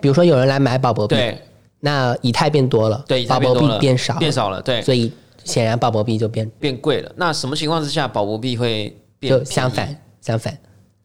Speaker 2: 比如说有人来买宝博币，那以太变多了，
Speaker 3: 对，
Speaker 2: 宝博币
Speaker 3: 变
Speaker 2: 少了，
Speaker 3: 变少了，对，
Speaker 2: 所以显然宝博币就变
Speaker 3: 变贵了。那什么情况之下宝博币会变
Speaker 2: 就相反，相反。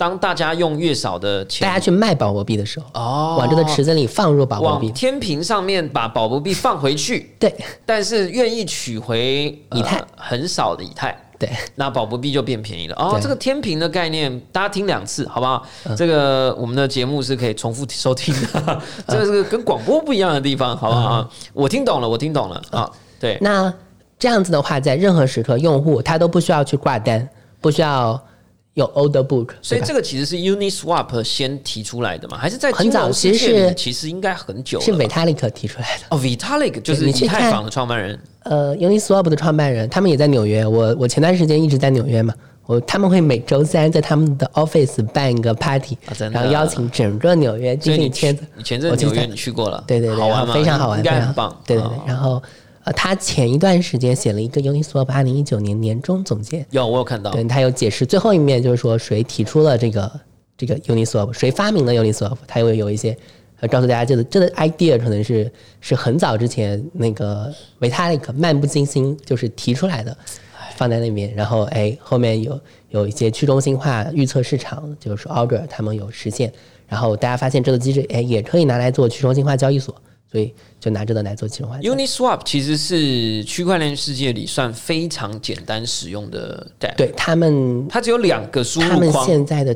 Speaker 3: 当大家用越少的钱，
Speaker 2: 大家去卖宝博币的时候，
Speaker 3: 哦
Speaker 2: 往这个池子里放入宝博币，
Speaker 3: 往天平上面把宝博币放回去，
Speaker 2: 对
Speaker 3: 但是愿意取回、呃
Speaker 2: 以太
Speaker 3: 很少的以太。
Speaker 2: 对，
Speaker 3: 那宝博币就变便宜了哦。这个天平的概念，大家听两次好不好？这个我们的节目是可以重复收听的，这个是跟广播不一样的地方，好不好啊？我听懂了，我听懂了啊。对，
Speaker 2: 那这样子的话，在任何时刻，用户他都不需要去挂单，不需要有 older book，
Speaker 3: 所以这个其实是 Uniswap 先提出来的嘛？还是在
Speaker 2: 很早其实是
Speaker 3: 其实应该很久了
Speaker 2: 是 Vitalik 提出来的。
Speaker 3: 哦，Vitalik 就是以太坊的创办人。
Speaker 2: 呃，Uniswap 的创办人，他们也在纽约。我我前段时间一直在纽约嘛，我他们会每周三在他们的 office 办一个 party，、
Speaker 3: 啊
Speaker 2: 然后邀请整个纽约
Speaker 3: 所以你
Speaker 2: 进行签字。
Speaker 3: 你前阵子纽约你去过了，
Speaker 2: 对对对，
Speaker 3: 好玩吗？
Speaker 2: 非常好玩，
Speaker 3: 应
Speaker 2: 非常
Speaker 3: 该很棒。
Speaker 2: 对对对
Speaker 3: 哦，
Speaker 2: 然后呃，他前一段时间写了一个 Uniswap 二零一九年年终总结，
Speaker 3: 有我有看到，
Speaker 2: 对他有解释最后一面就是说谁提出了这个这个 Uniswap，谁发明了 Uniswap，他又有一些呃告诉大家这个这个 idea 可能是是很早之前那个维塔利克漫不经心就是提出来的，放在那边，然后哎后面有有一些去中心化预测市场，就是说 Augur 他们有实现，然后大家发现这个机制哎也可以拿来做去中心化交易所，所以就拿这个来做去中心化交易所。
Speaker 3: Uniswap 其实是区块链世界里算非常简单使用的 DApp，
Speaker 2: 对他们
Speaker 3: 它只有两个输入
Speaker 2: 他们。现在的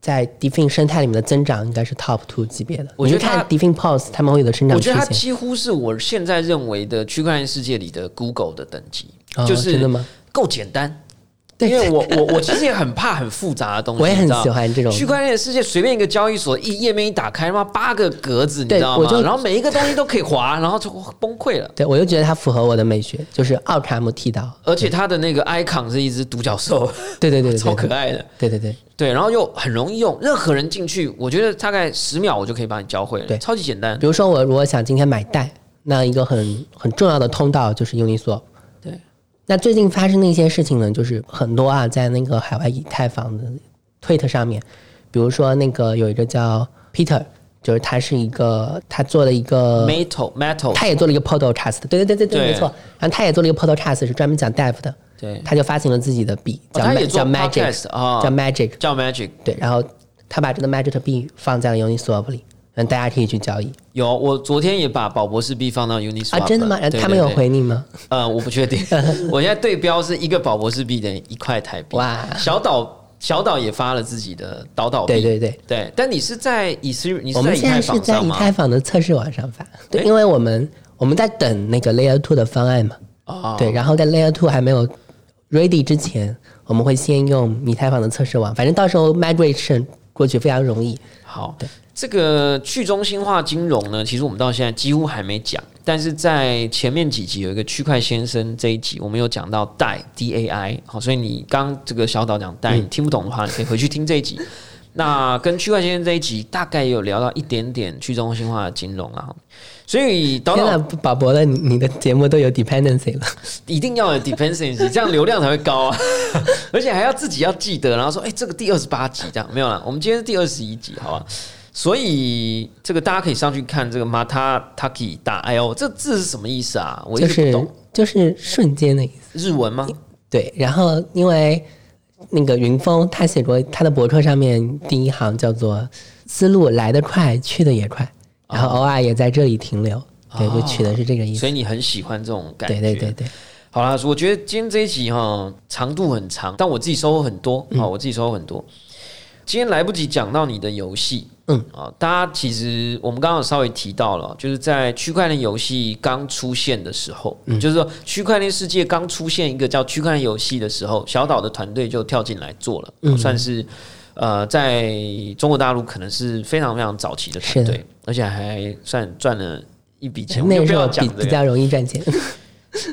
Speaker 2: 在 Defin 生态里面的增长应该是 Top Two 级别的。
Speaker 3: 我觉得
Speaker 2: 看 Defin Pulse，他们会有的生长曲
Speaker 3: 我觉得它。几乎是我现在认为的区块链世界里的 Google 的等级，
Speaker 2: 哦
Speaker 3: 就是
Speaker 2: 真的吗？
Speaker 3: 够简单。
Speaker 2: 对
Speaker 3: 因为我我我其实也很怕很复杂的东西，
Speaker 2: 我也很喜欢这种
Speaker 3: 区块链的世界，随便一个交易所一页面一打开，他妈八个格子，你知道吗？然后每一个东西都可以滑，然后就崩溃了。
Speaker 2: 对，我就觉得它符合我的美学，就是奥卡姆剃刀。
Speaker 3: 而且它的那个 icon 是一只独角兽，
Speaker 2: 对对对对，
Speaker 3: 超可爱的。
Speaker 2: 对对对，
Speaker 3: 对，然后又很容易用，任何人进去，我觉得大概十秒我就可以把你教会了，
Speaker 2: 对
Speaker 3: 超级简单
Speaker 2: 比。如说我如果想今天买蛋，那一个很很重要的通道就是 Uniswap。
Speaker 3: 对，
Speaker 2: 那最近发生的一些事情呢，就是很多啊，在那个海外以太坊的 Twitter 上面，比如说那个有一个叫 Peter，就是他是一个他做了一个
Speaker 3: Metal Metal，
Speaker 2: 他也做了一个 podcast，对对对对对，
Speaker 3: 对
Speaker 2: 没错。然后他也做了一个 podcast，是专门讲 Dev 的。
Speaker 3: 对，
Speaker 2: 他就发行了自己的币，叫、叫 Magic，、
Speaker 3: 啊
Speaker 2: 叫 Magic。
Speaker 3: 叫 Magic。
Speaker 2: 对，然后他把这个 Magic 的币放在了 Uniswap 里，让大家可以去交易
Speaker 3: 有，我昨天也把宝博士币放到 Uniswap
Speaker 2: 啊！真的吗？他们有
Speaker 3: 对对
Speaker 2: 回你吗？
Speaker 3: 呃，我不确定，我现在对标是一个宝博士币等于一块台币。
Speaker 2: 哇
Speaker 3: 小岛小岛也发了自己的岛岛币，
Speaker 2: 对对对，
Speaker 3: 对。但你是在以斯，你是
Speaker 2: 我们
Speaker 3: 在以太
Speaker 2: 现在是在？以太坊的测试网上发，对，因为我们我们在等那个 Layer Two 的方案嘛，
Speaker 3: 哦，
Speaker 2: 对，然后在 Layer Two 还没有 ready 之前，我们会先用以太坊的测试网，反正到时候 migration 过去非常容易。
Speaker 3: 好，这个去中心化金融呢，其实我们到现在几乎还没讲，但是在前面几集有一个区块先生这一集，我们有讲到 DAI D A I，好，所以你刚这个小岛讲 DAI，、你听不懂的话，你可以回去听这一集。那跟区块先生这一集大概也有聊到一点点去中心化的金融啊，所以岛岛
Speaker 2: 宝博的你你的节目都有 dependency 了，
Speaker 3: 一定要有 dependency，这样流量才会高啊，而且还要自己要记得，然后说，哎、这个第二十八集这样没有了，我们今天是第二十一集，好吧？所以这个大家可以上去看这个 Mata Taki 打 I O，这字是什么意思啊？我一
Speaker 2: 就是
Speaker 3: 直不懂，
Speaker 2: 就是瞬间的意思。
Speaker 3: 日文吗？
Speaker 2: 对，然后因为那个云峰他写过他的博客上面第一行叫做“思路来得快，去的也快”，然后偶尔也在这里停留。对，就取的是这个意思。
Speaker 3: 所以你很喜欢这种感觉。
Speaker 2: 对对对对。
Speaker 3: 好啦，我觉得今天这一集哈长度很长，但我自己收获很多啊，我自己收获很多。今天来不及讲到你的游戏，嗯啊，大家其实我们刚刚稍微提到了，就是在区块链游戏刚出现的时候，嗯就是说区块链世界刚出现一个叫区块链游戏的时候，小岛的团队就跳进来做了，嗯算是呃在中国大陆可能是非常非常早期的团队，而且还算赚了一笔钱。
Speaker 2: 那个时候比比较容易赚钱。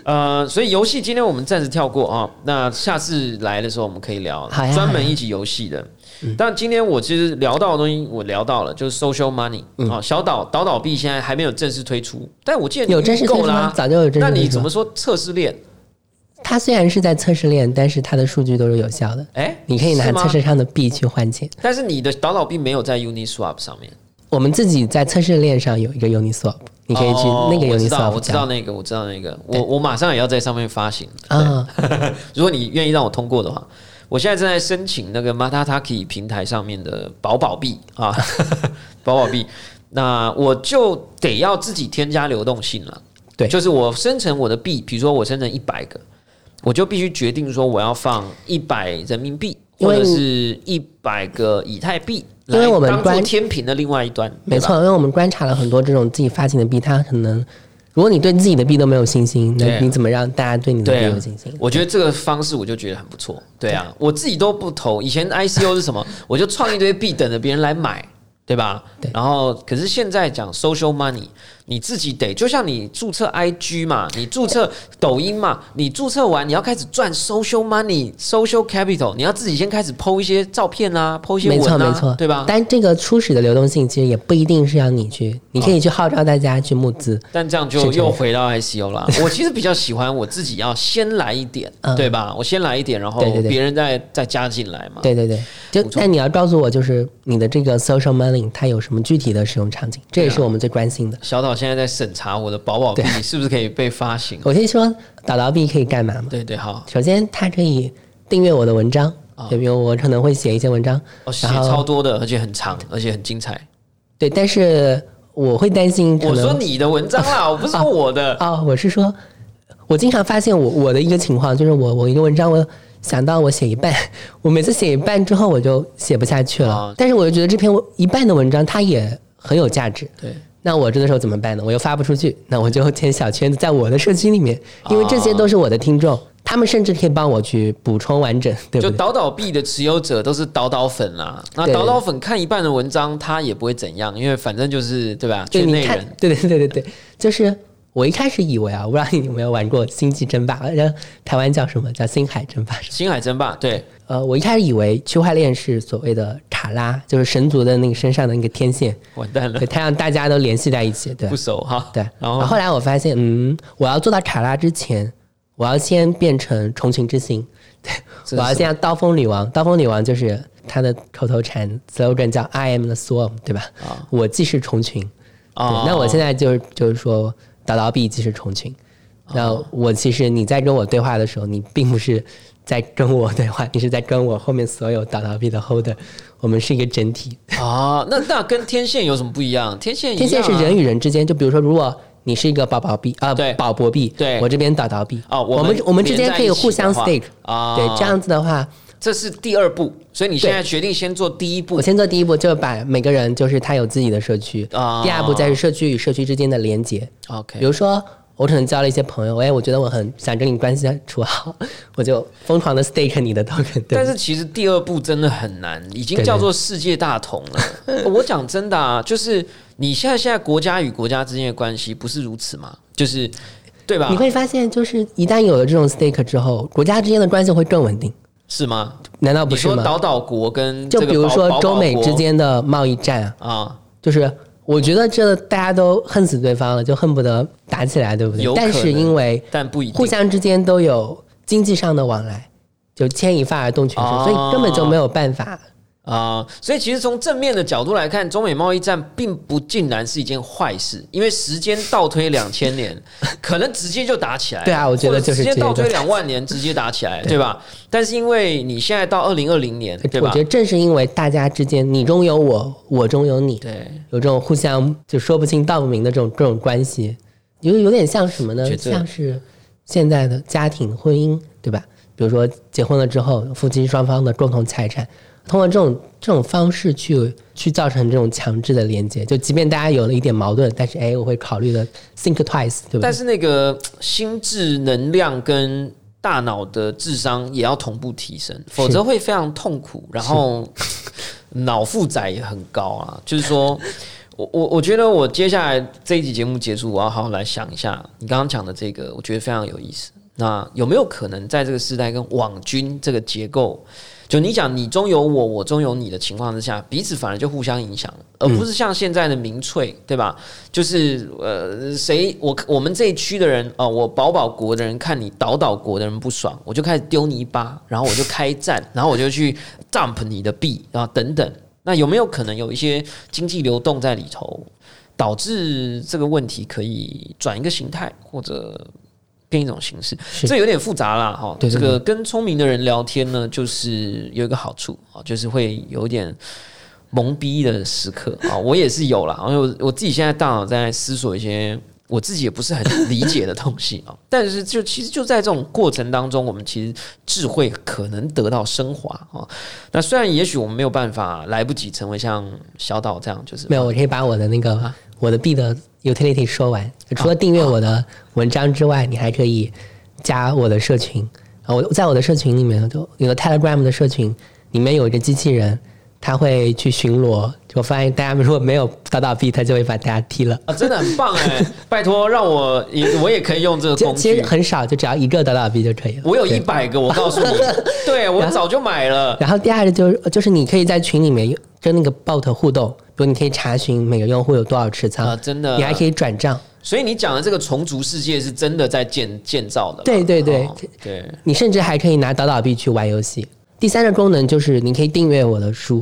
Speaker 3: 呃，所以游戏今天我们暂时跳过啊，那下次来的时候我们可以聊专门一集游戏的。但今天我其实聊到的东西，我聊到了，就是 social money 啊，小岛岛岛币现在还没有正式推出，但我记得
Speaker 2: 有正式推出早就有正式。那
Speaker 3: 你怎么说测试链？
Speaker 2: 它虽然是在测试链，但是它的数据都是有效的。哎，你可以拿测试上的币去换钱。
Speaker 3: 但是你的岛岛币没有在 Uniswap 上面。
Speaker 2: 我们自己在测试链上有一个 Uniswap，你可以去那个 Uniswap。
Speaker 3: 我知道那个，我知道那个，我我马上也要在上面发行啊。如果你愿意让我通过的话。我现在正在申请那个 Matataki 平台上面的宝宝币啊，宝宝币，那我就得要自己添加流动性了。
Speaker 2: 对，
Speaker 3: 就是我生成我的币，比如说我生成一百个，我就必须决定说我要放一百人民币或者是一百个以太币，
Speaker 2: 因为我们
Speaker 3: 当天平的另外一端。
Speaker 2: 没错，因为我们观察了很多这种自己发行的币，它可能。如果你对自己的币都没有信心，那你怎么让大家对你的币有信心？
Speaker 3: 我觉得这个方式我就觉得很不错。对啊，我自己都不投。以前 ICO 是什么？我就创一堆币，等着别人来买，对吧？
Speaker 2: 对。
Speaker 3: 然后，可是现在讲 social money。你自己得就像你注册 IG 嘛，你注册抖音嘛，你注册完你要开始赚 social money、social capital，你要自己先开始剖一些照片啊，剖一些
Speaker 2: 文啊，
Speaker 3: 对吧？
Speaker 2: 但这个初始的流动性其实也不一定是要你去，你可以去号召大家去募资。
Speaker 3: 但这样就又回到 ICO 了。我其实比较喜欢我自己要先来一点，对吧？我先来一点，然后别人再再加进来嘛。
Speaker 2: 对对对，就但你要告诉我，就是你的这个 social money 它有什么具体的使用场景，这也是我们最关心的。
Speaker 3: 小岛。现在在审查我的宝宝币是不是可以被发行？
Speaker 2: 我先说宝宝币可以干嘛吗？
Speaker 3: 对对，好。
Speaker 2: 首先，它可以订阅我的文章，对比如我可能会写一些文章，
Speaker 3: 写超多的，而且很长，而且很精彩。
Speaker 2: 对，但是我会担心。
Speaker 3: 我说你的文章啦，我不是说我的
Speaker 2: 哦，我是说，我经常发现我我的一个情况就是，我我一个文章，我想到我写一半，我每次写一半之后我就写不下去了。但是我又觉得这篇一半的文章它也很有价值。
Speaker 3: 对。
Speaker 2: 那我这个时候怎么办呢？我又发不出去，那我就建小圈子，在我的社区里面，因为这些都是我的听众，他们甚至可以帮我去补充完整，对
Speaker 3: 就倒倒币的持有者都是倒倒粉啦，那倒倒粉看一半的文章，他也不会怎样，因为反正就是对吧？圈内人，
Speaker 2: 对对对对对，就是。我一开始以为啊，我不知道你有没有玩过《星际争霸》，然后台湾叫什么叫《星海争霸》？
Speaker 3: 星海争霸，对。
Speaker 2: 呃，我一开始以为区块链是所谓的卡拉，就是神族的那个身上的那个天线。
Speaker 3: 完蛋了，
Speaker 2: 对，它让大家都联系在一起，对。
Speaker 3: 不熟哈。
Speaker 2: 对。然后后来我发现，嗯，我要做到卡拉之前，我要先变成虫群之星。对。我要先刀锋女王，刀锋女王就是它的口头禅 slogan 叫 “I am the swarm”，对吧？啊。我既是虫群。啊。那我现在就是就是说。导导币即是重庆，那我其实你在跟我对话的时候，你并不是在跟我对话，你是在跟我后面所有导导币的 holder，我们是一个整体。
Speaker 3: 啊。那那跟天线有什么不一样？天线
Speaker 2: 天线是人与人之间，就比如说，如果你是一个宝宝币啊，对，宝博币，
Speaker 3: 对。
Speaker 2: 我这边导导币
Speaker 3: 哦，
Speaker 2: 我
Speaker 3: 们
Speaker 2: 我们之间可以互相 stake 啊，对，这样子的话。
Speaker 3: 这是第二步，所以你现在决定先做第一步。
Speaker 2: 我先做第一步，就把每个人就是他有自己的社区。啊。第二步再是社区与社区之间的连接。
Speaker 3: OK。
Speaker 2: 比如说，我可能交了一些朋友，哎，我觉得我很想跟你关系处好，我就疯狂的 stake 你的 token。
Speaker 3: 但是其实第二步真的很难，已经叫做世界大同了。我讲真的啊，就是你现在现在国家与国家之间的关系不是如此吗？就是对吧？
Speaker 2: 你会发现，就是一旦有了这种 stake 之后，国家之间的关系会更稳定。
Speaker 3: 是吗？
Speaker 2: 难道不是吗？
Speaker 3: 岛岛国跟
Speaker 2: 就比如说中美之间的贸易战啊，就是我觉得这大家都恨死对方了，就恨不得打起来，对不对？但是因为
Speaker 3: 但不一
Speaker 2: 互相之间都有经济上的往来，就牵一发而动全身，所以根本就没有办法
Speaker 3: 啊、所以其实从正面的角度来看，中美贸易战并不尽然是一件坏事，因为时间倒推两千年，可能直接就打起来了。
Speaker 2: 对啊我觉得就是
Speaker 3: 时间倒推两万年，直接打起来，对吧？但是因为你现在到二零二零年，对吧
Speaker 2: 我觉？得正是因为大家之间你中有我，我中有你，
Speaker 3: 对，
Speaker 2: 有这种互相就说不清道不明的这种这种关系，有有点像什么呢像是现在的家庭婚姻，对吧？比如说结婚了之后，夫妻双方的共同财产，通过这种这种方式去去造成这种强制的连接，就即便大家有了一点矛盾，但是哎，我会考虑的 think twice，对吧
Speaker 3: 但？是那个心智能量跟大脑的智商也要同步提升，否则会非常痛苦，然后脑负载也很高啊。就是说，我我我觉得我接下来这一集节目结束，我要好好来想一下你刚刚讲的这个，我觉得非常有意思。那有没有可能在这个时代跟网军这个结构？就你讲你中有我，我中有你的情况之下，彼此反而就互相影响，而不是像现在的民粹，对吧？就是呃，谁我我们这一区的人哦、我保保国的人看你倒倒国的人不爽，我就开始丢你一巴，然后我就开战，然后我就去 dump 你的币，然后等等。那有没有可能有一些经济流动在里头，导致这个问题可以转一个形态，或者变一种形式？这有点复杂啦，哈。这个跟聪明的人聊天呢，就是有一个好处啊，就是会有点懵逼的时刻啊，我也是有啦。因为我我自己现在大脑在思索一些我自己也不是很理解的东西啊，但是就其实就在这种过程当中，我们其实智慧可能得到升华啊。那虽然也许我们没有办法来不及成为像小岛这样，就是
Speaker 2: 没有，我可以把我的那个、我的币的 utility 说完。除了订阅我的文章之外，你还可以加我的社群啊。我在我的社群里面，就有个 Telegram 的社群，里面有一个机器人，他会去巡逻。我发现大家如果没有倒倒币，他就会把大家踢了。
Speaker 3: 啊，真的很棒哎！拜托，让我也我也可以用这个工
Speaker 2: 就 其实
Speaker 3: 具。
Speaker 2: 很少，就只要一个倒倒币就可以了。
Speaker 3: 我有
Speaker 2: 对
Speaker 3: 一百个，我告诉你，对我早就买了。
Speaker 2: 然后第二个就是就是你可以在群里面跟那个 bot 互动，比如你可以查询每个用户有多少持仓，
Speaker 3: 啊真的
Speaker 2: 你还可以转账。
Speaker 3: 所以你讲的这个重组世界是真的在建建造的，
Speaker 2: 对对对
Speaker 3: 哦对，
Speaker 2: 你甚至还可以拿导导币去玩游戏。第三个功能就是你可以订阅我的书。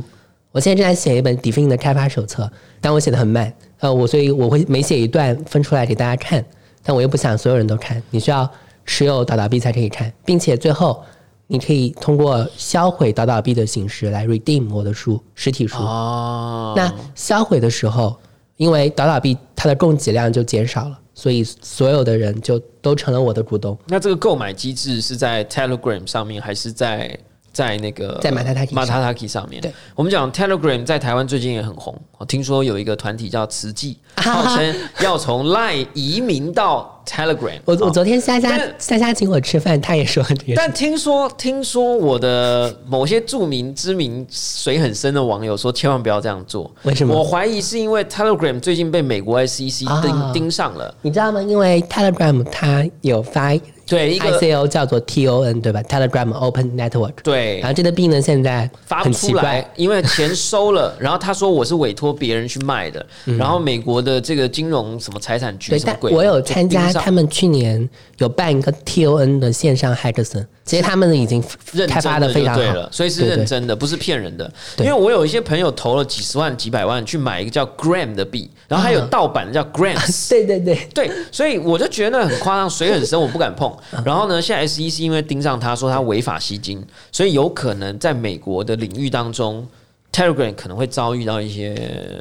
Speaker 2: 我现在正在写一本 Defin 的开发手册，但我写的很慢，呃，我所以我会每写一段分出来给大家看，但我又不想所有人都看，你需要持有导导币才可以看，并且最后你可以通过销毁导导币的形式来 redeem 我的书实体书。
Speaker 3: 哦，
Speaker 2: 那销毁的时候，因为导导币它的供给量就减少了，所以所有的人就都成了我的股东。
Speaker 3: 那这个购买机制是在 Telegram 上面，还是在在那个，
Speaker 2: 在马塔
Speaker 3: 塔基上面，我们讲 Telegram 在台湾最近也很红。我听说有一个团体叫慈济，号称要从 Line 移民到 Telegram。
Speaker 2: 我我
Speaker 3: 哦
Speaker 2: 昨天夏夏
Speaker 3: 但
Speaker 2: 夏夏请我吃饭，他也说这个。
Speaker 3: 但听说，听说我的某些著名、知名、水很深的网友说，千万不要这样做。
Speaker 2: 为什么
Speaker 3: 我怀疑是因为 Telegram 最近被美国 SEC 盯、
Speaker 2: 啊
Speaker 3: 盯上了。
Speaker 2: 你知道吗？因为 Telegram 它有发
Speaker 3: 对，一个
Speaker 2: ICO 叫做 TON 对吧？Telegram Open Network。
Speaker 3: 对
Speaker 2: 然后这个币呢，现在
Speaker 3: 发不出来，，因为钱收了，然后他说我是委托别人去卖的，然后美国的这个金融什么财产局什么鬼
Speaker 2: 我有参加他们去年有办一个 TON 的线上 hackathon，其实他们已经
Speaker 3: 认
Speaker 2: 开发
Speaker 3: 真的
Speaker 2: 的非常好。
Speaker 3: 对了，，所以是认真的，不是骗人的。因为我有一些朋友投了几十万、几百万去买一个叫 Gram 的币，然后还有
Speaker 2: 啊。
Speaker 3: 盗版的叫 Grams，
Speaker 2: 对对对，
Speaker 3: 对，所以我就觉得很夸张，水很深，我不敢碰。
Speaker 2: 嗯
Speaker 3: 然后呢，现在 SEC 因为盯上他说他违法吸金，所以有可能在美国的领域当中，Telegram 可能会遭遇到一些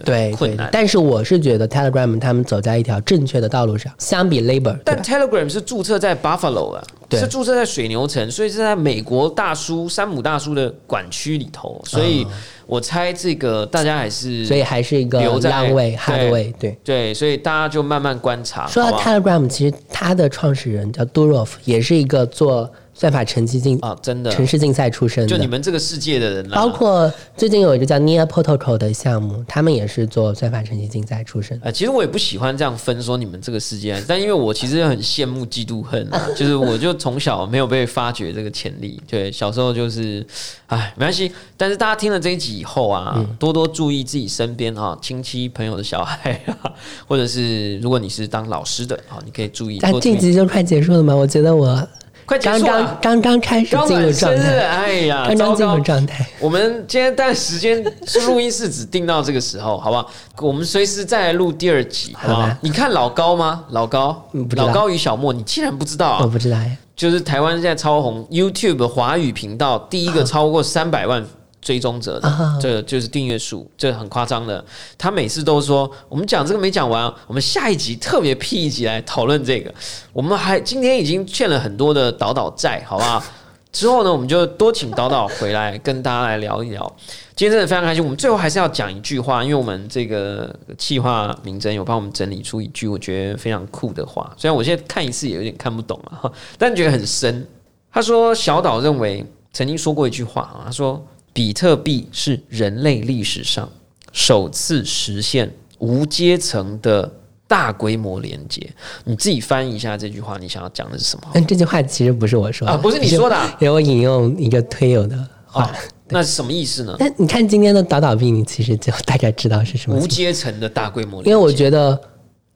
Speaker 2: 对对
Speaker 3: 困难。
Speaker 2: 但是我是觉得 Telegram 他们走在一条正确的道路上，相比 Labor，
Speaker 3: 但 Telegram 是注册在 Buffalo 啊，
Speaker 2: 对
Speaker 3: 是注册在水牛城，所以是在美国大叔山姆大叔的管区里头，所以我猜这个大家还是
Speaker 2: 嗯所以还是一个
Speaker 3: 留在
Speaker 2: long way
Speaker 3: 对
Speaker 2: 对。
Speaker 3: 对，所以大家就慢慢观察。
Speaker 2: 说到
Speaker 3: 好不好
Speaker 2: Telegram，其实它的创始人叫 Durov，也是一个做算法成绩竞
Speaker 3: 啊，真的，
Speaker 2: 城市竞赛出身的。
Speaker 3: 就你们这个世界的人啦，
Speaker 2: 包括最近有一个叫 Near Protocol 的项目，他们也是做算法成绩竞赛出身。
Speaker 3: 呃，其实我也不喜欢这样分说你们这个世界，但因为我其实很羡慕、嫉妒、恨啊，就是我就从小没有被发掘这个潜力，对，小时候就是，哎，没关系。但是大家听了这一集以后啊，
Speaker 2: 嗯
Speaker 3: 多多注意自己身边啊亲戚朋友的小孩啊，或者是如果你是当老师的啊，你可以注意
Speaker 2: 那。这集就快结束了吗？我觉得我
Speaker 3: 快结
Speaker 2: 刚
Speaker 3: 束了
Speaker 2: 刚。刚刚开始
Speaker 3: 刚
Speaker 2: 进入
Speaker 3: 满生日，
Speaker 2: 状态，
Speaker 3: 哎呀，
Speaker 2: 刚刚进入
Speaker 3: 糟糕！
Speaker 2: 状态。
Speaker 3: 我们今天但时间是录音室只定到这个时候，好不好？我们随时再来录第二集，好不好
Speaker 2: 好？
Speaker 3: 你看老高吗？老高老高与小莫，你竟然不知道
Speaker 2: 我
Speaker 3: 啊？
Speaker 2: 不知道哎，
Speaker 3: 就是台湾现在超红 YouTube 华语频道第一个超过三百万追踪者的，
Speaker 2: 啊
Speaker 3: 这就是订阅数，这很夸张的。他每次都说，我们讲这个没讲完，我们下一集特别辟一集来讨论这个。我们还今天已经欠了很多的导导债，好不好？之后呢，我们就多请导导回来跟大家来聊一聊。今天真的非常开心，我们最后还是要讲一句话，因为我们这个企划名真有帮我们整理出一句我觉得非常酷的话，虽然我现在看一次也有点看不懂啊，但觉得很深。他说，小岛认为曾经说过一句话啊，他说比特币是人类历史上首次实现无阶层的大规模连接。你自己翻译一下这句话，你想要讲的是什么？
Speaker 2: 但这句话其实不是我说的
Speaker 3: 啊不是你说的啊
Speaker 2: 因为我引用一个推友的话。
Speaker 3: 哦，那是什么意思呢？
Speaker 2: 那你看今天的倒倒币，你其实就大概知道是什么
Speaker 3: 无。阶层的大规模连接，
Speaker 2: 因为我觉得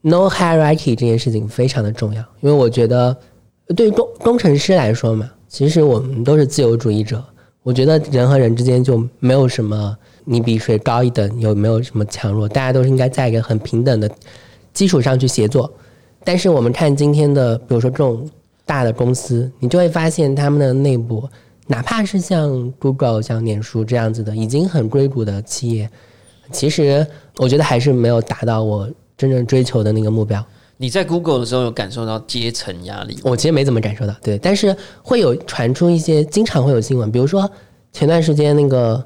Speaker 2: no hierarchy 这件事情非常的重要，因为我觉得对于工工程师来说嘛，其实我们都是自由主义者。我觉得人和人之间就没有什么你比谁高一等，有没有什么强弱，大家都是应该在一个很平等的基础上去协作。但是我们看今天的，比如说这种大的公司，你就会发现他们的内部，哪怕是像 Google、像脸书这样子的已经很硅谷的企业，其实我觉得还是没有达到我真正追求的那个目标。
Speaker 3: 你在 Google 的时候有感受到阶层压力？
Speaker 2: 我其实没怎么感受到，对，但是会有传出一些，经常会有新闻，比如说前段时间那个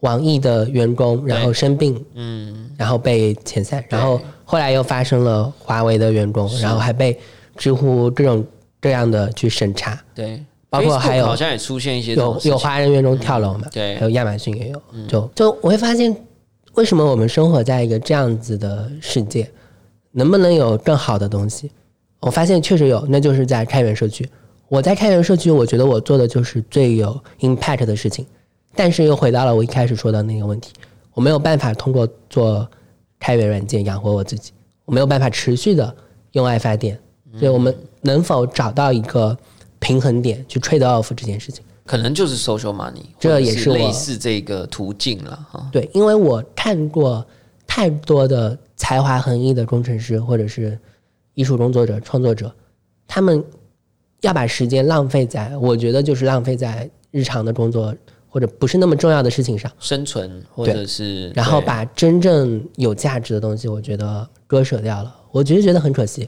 Speaker 2: 网易的员工然后生病，嗯，然后被遣散，然后后来又发生了华为的员工，然后还被知乎这种这样的去审查，
Speaker 3: 对，
Speaker 2: 包括还有
Speaker 3: 好像也出现一些
Speaker 2: 有有华人员工跳楼嘛，
Speaker 3: 对。
Speaker 2: 还有亚马逊也有，就就我会发现，为什么我们生活在一个这样子的世界，能不能有更好的东西？我发现确实有，那就是在开源社区。我在开源社区，我觉得我做的就是最有 impact 的事情，但是又回到了我一开始说的那个问题，我没有办法通过做开源软件养活我自己，我没有办法持续的用爱发电，所以我们能否找到一个平衡点去 trade off 这件事情？
Speaker 3: 可能就是 social money，
Speaker 2: 这也是
Speaker 3: 类似这个途径了哈。
Speaker 2: 对，因为我看过太多的才华横溢的工程师或者是艺术工作者、创作者，他们要把时间浪费在，我觉得就是浪费在日常的工作或者不是那么重要的事情上，
Speaker 3: 生存或者是
Speaker 2: 然后把真正有价值的东西，我觉得割舍掉了，我觉得觉得很可惜。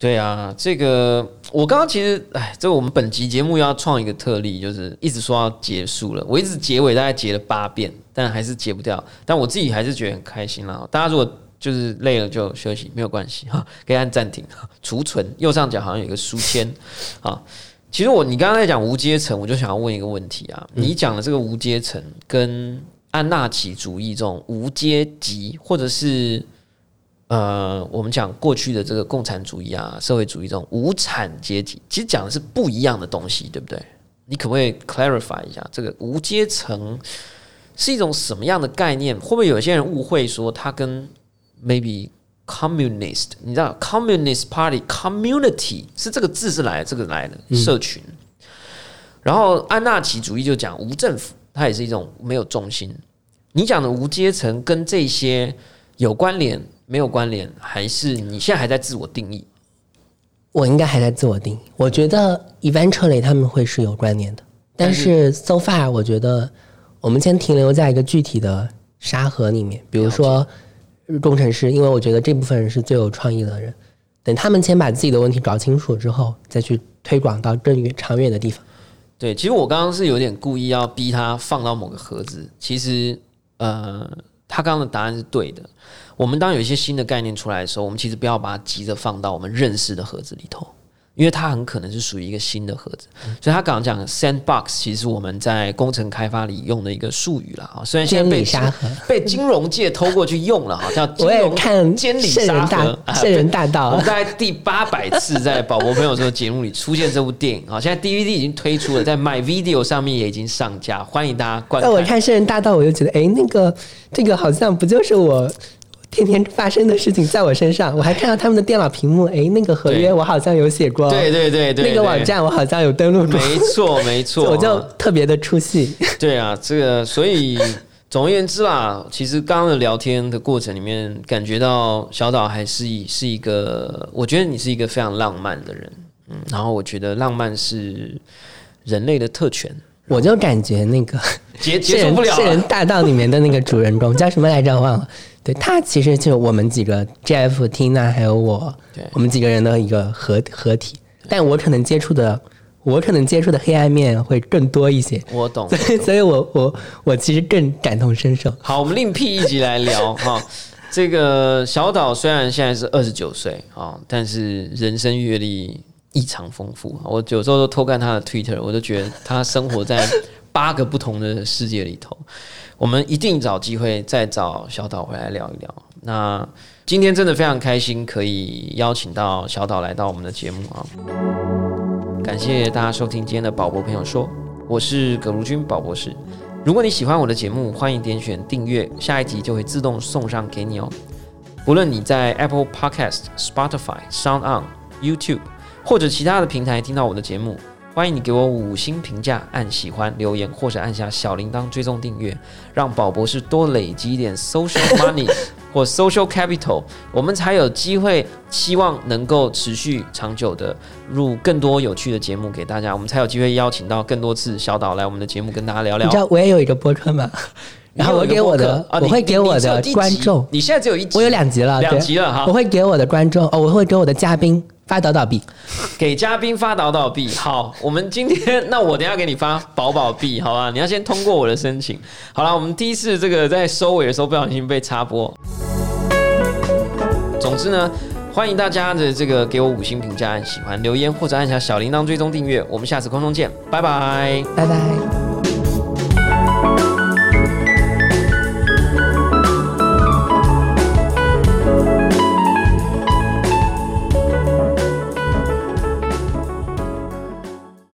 Speaker 3: 对啊，这个我刚刚其实，哎，这个我们本集节目要创一个特例，就是一直说要结束了，我一直结尾大概结了八遍，但还是结不掉。但我自己还是觉得很开心啦。大家如果就是累了就休息，没有关系哈，可以按暂停、储存。右上角好像有一个书签 啊。其实我你刚刚在讲无阶层，我就想要问一个问题啊，你讲的这个无阶层跟安纳奇主义这种无阶级，或者是呃，我们讲过去的这个共产主义啊、社会主义这种无产阶级，其实讲的是不一样的东西，对不对？你可不可以 clarify 一下，这个无阶层是一种什么样的概念？会不会有些人误会说它跟 maybe communist，你知道 communist party community 是这个字是来这个来的社群，然后安纳奇主义就讲无政府，它也是一种没有重心。你讲的无阶层跟这些有关联没有关联，还是你现在还在自我定义？
Speaker 2: 我应该还在自我定义。我觉得 eventually 他们会是有关联的，但是 so far 我觉得我们先停留在一个具体的沙盒里面，比如说工程师，因为我觉得这部分人是最有创意的人。等他们先把自己的问题搞清楚之后，再去推广到更远长远的地方。
Speaker 3: 对，其实我刚刚是有点故意要逼他放到某个盒子，其实呃，他刚刚的答案是对的。我们当有一些新的概念出来的时候，我们其实不要把它急着放到我们认识的盒子里头，因为它很可能是属于一个新的盒子。所以他刚刚讲的 sandbox，其实我们在工程开发里用的一个术语啦。啊。虽然现在被 被金融界偷过去用了，哈，叫 金融
Speaker 2: 看
Speaker 3: 监理沙盒
Speaker 2: 大圣人大 道
Speaker 3: 我们大概第八百次在宝博朋友说的节目里出现这部电影啊，现在 DVD 已经推出了，在 My Video 上面也已经上架，欢迎大家观看。
Speaker 2: 那我看《圣人大道》，我就觉得，哎，那个这个好像不就是我天天发生的事情在我身上，我还看到他们的电脑屏幕，哎，那个合约我好像有写过，
Speaker 3: 对对对对，
Speaker 2: 那个网站我好像有登录过，
Speaker 3: 没错没错，
Speaker 2: 我就
Speaker 3: 啊
Speaker 2: 特别的出戏。
Speaker 3: 对啊，这个所以总而言之啦，其实刚刚的聊天的过程里面，感觉到小岛还是一是一个，我觉得你是一个非常浪漫的人，嗯，然后我觉得浪漫是人类的特权，
Speaker 2: 我就感觉那个
Speaker 3: 结
Speaker 2: 是
Speaker 3: 结束不了
Speaker 2: 人是人。大道里面的那个主人公叫什么来着？忘了。对他其实就是我们几个 Jeff、Tina 还有我
Speaker 3: 对，
Speaker 2: 我们几个人的一个合合体。但我可能接触的，我可能接触的黑暗面会更多一些，
Speaker 3: 我懂。
Speaker 2: 所以所以我我我其实更感同身受。
Speaker 3: 好，我们另辟一集来聊哈。这个小岛虽然现在是二十九岁啊，但是人生阅历异常丰富。我有时候都偷看他的 Twitter，我都觉得他生活在八个不同的世界里头。我们一定找机会再找小岛回来聊一聊。那今天真的非常开心，可以邀请到小岛来到我们的节目啊！感谢大家收听今天的宝博朋友说，我是葛如君宝博士。如果你喜欢我的节目，欢迎点选订阅，下一集就会自动送上给你哦。不论你在 Apple Podcast、Spotify、Sound On、YouTube 或者其他的平台听到我的节目，欢迎你给我五星评价、按喜欢、留言或者按下小铃铛追踪订阅，让宝博士多累积一点 social money 或 social capital，我们才有机会，希望能够持续长久的入更多有趣的节目给大家，我们才有机会邀请到更多次小岛来我们的节目跟大家聊聊
Speaker 2: 你知。道我也有一个播客吗？然后我给我的，我会给我的观众，
Speaker 3: 你现在只有一集，
Speaker 2: 我有两集了，
Speaker 3: 两集了哈
Speaker 2: 我会给我的观众，哦，我会给我的嘉宾发倒倒币。
Speaker 3: 给嘉宾发倒倒币。好，我们今天那我等下给你发宝宝币，好吧？你要先通过我的申请。好了，我们第一次这个在收尾的时候不小心被插播。总之呢，欢迎大家的这个给我五星评价、按喜欢、留言或者按下小铃铛追踪订阅。我们下次空中见，拜拜。
Speaker 2: 拜拜。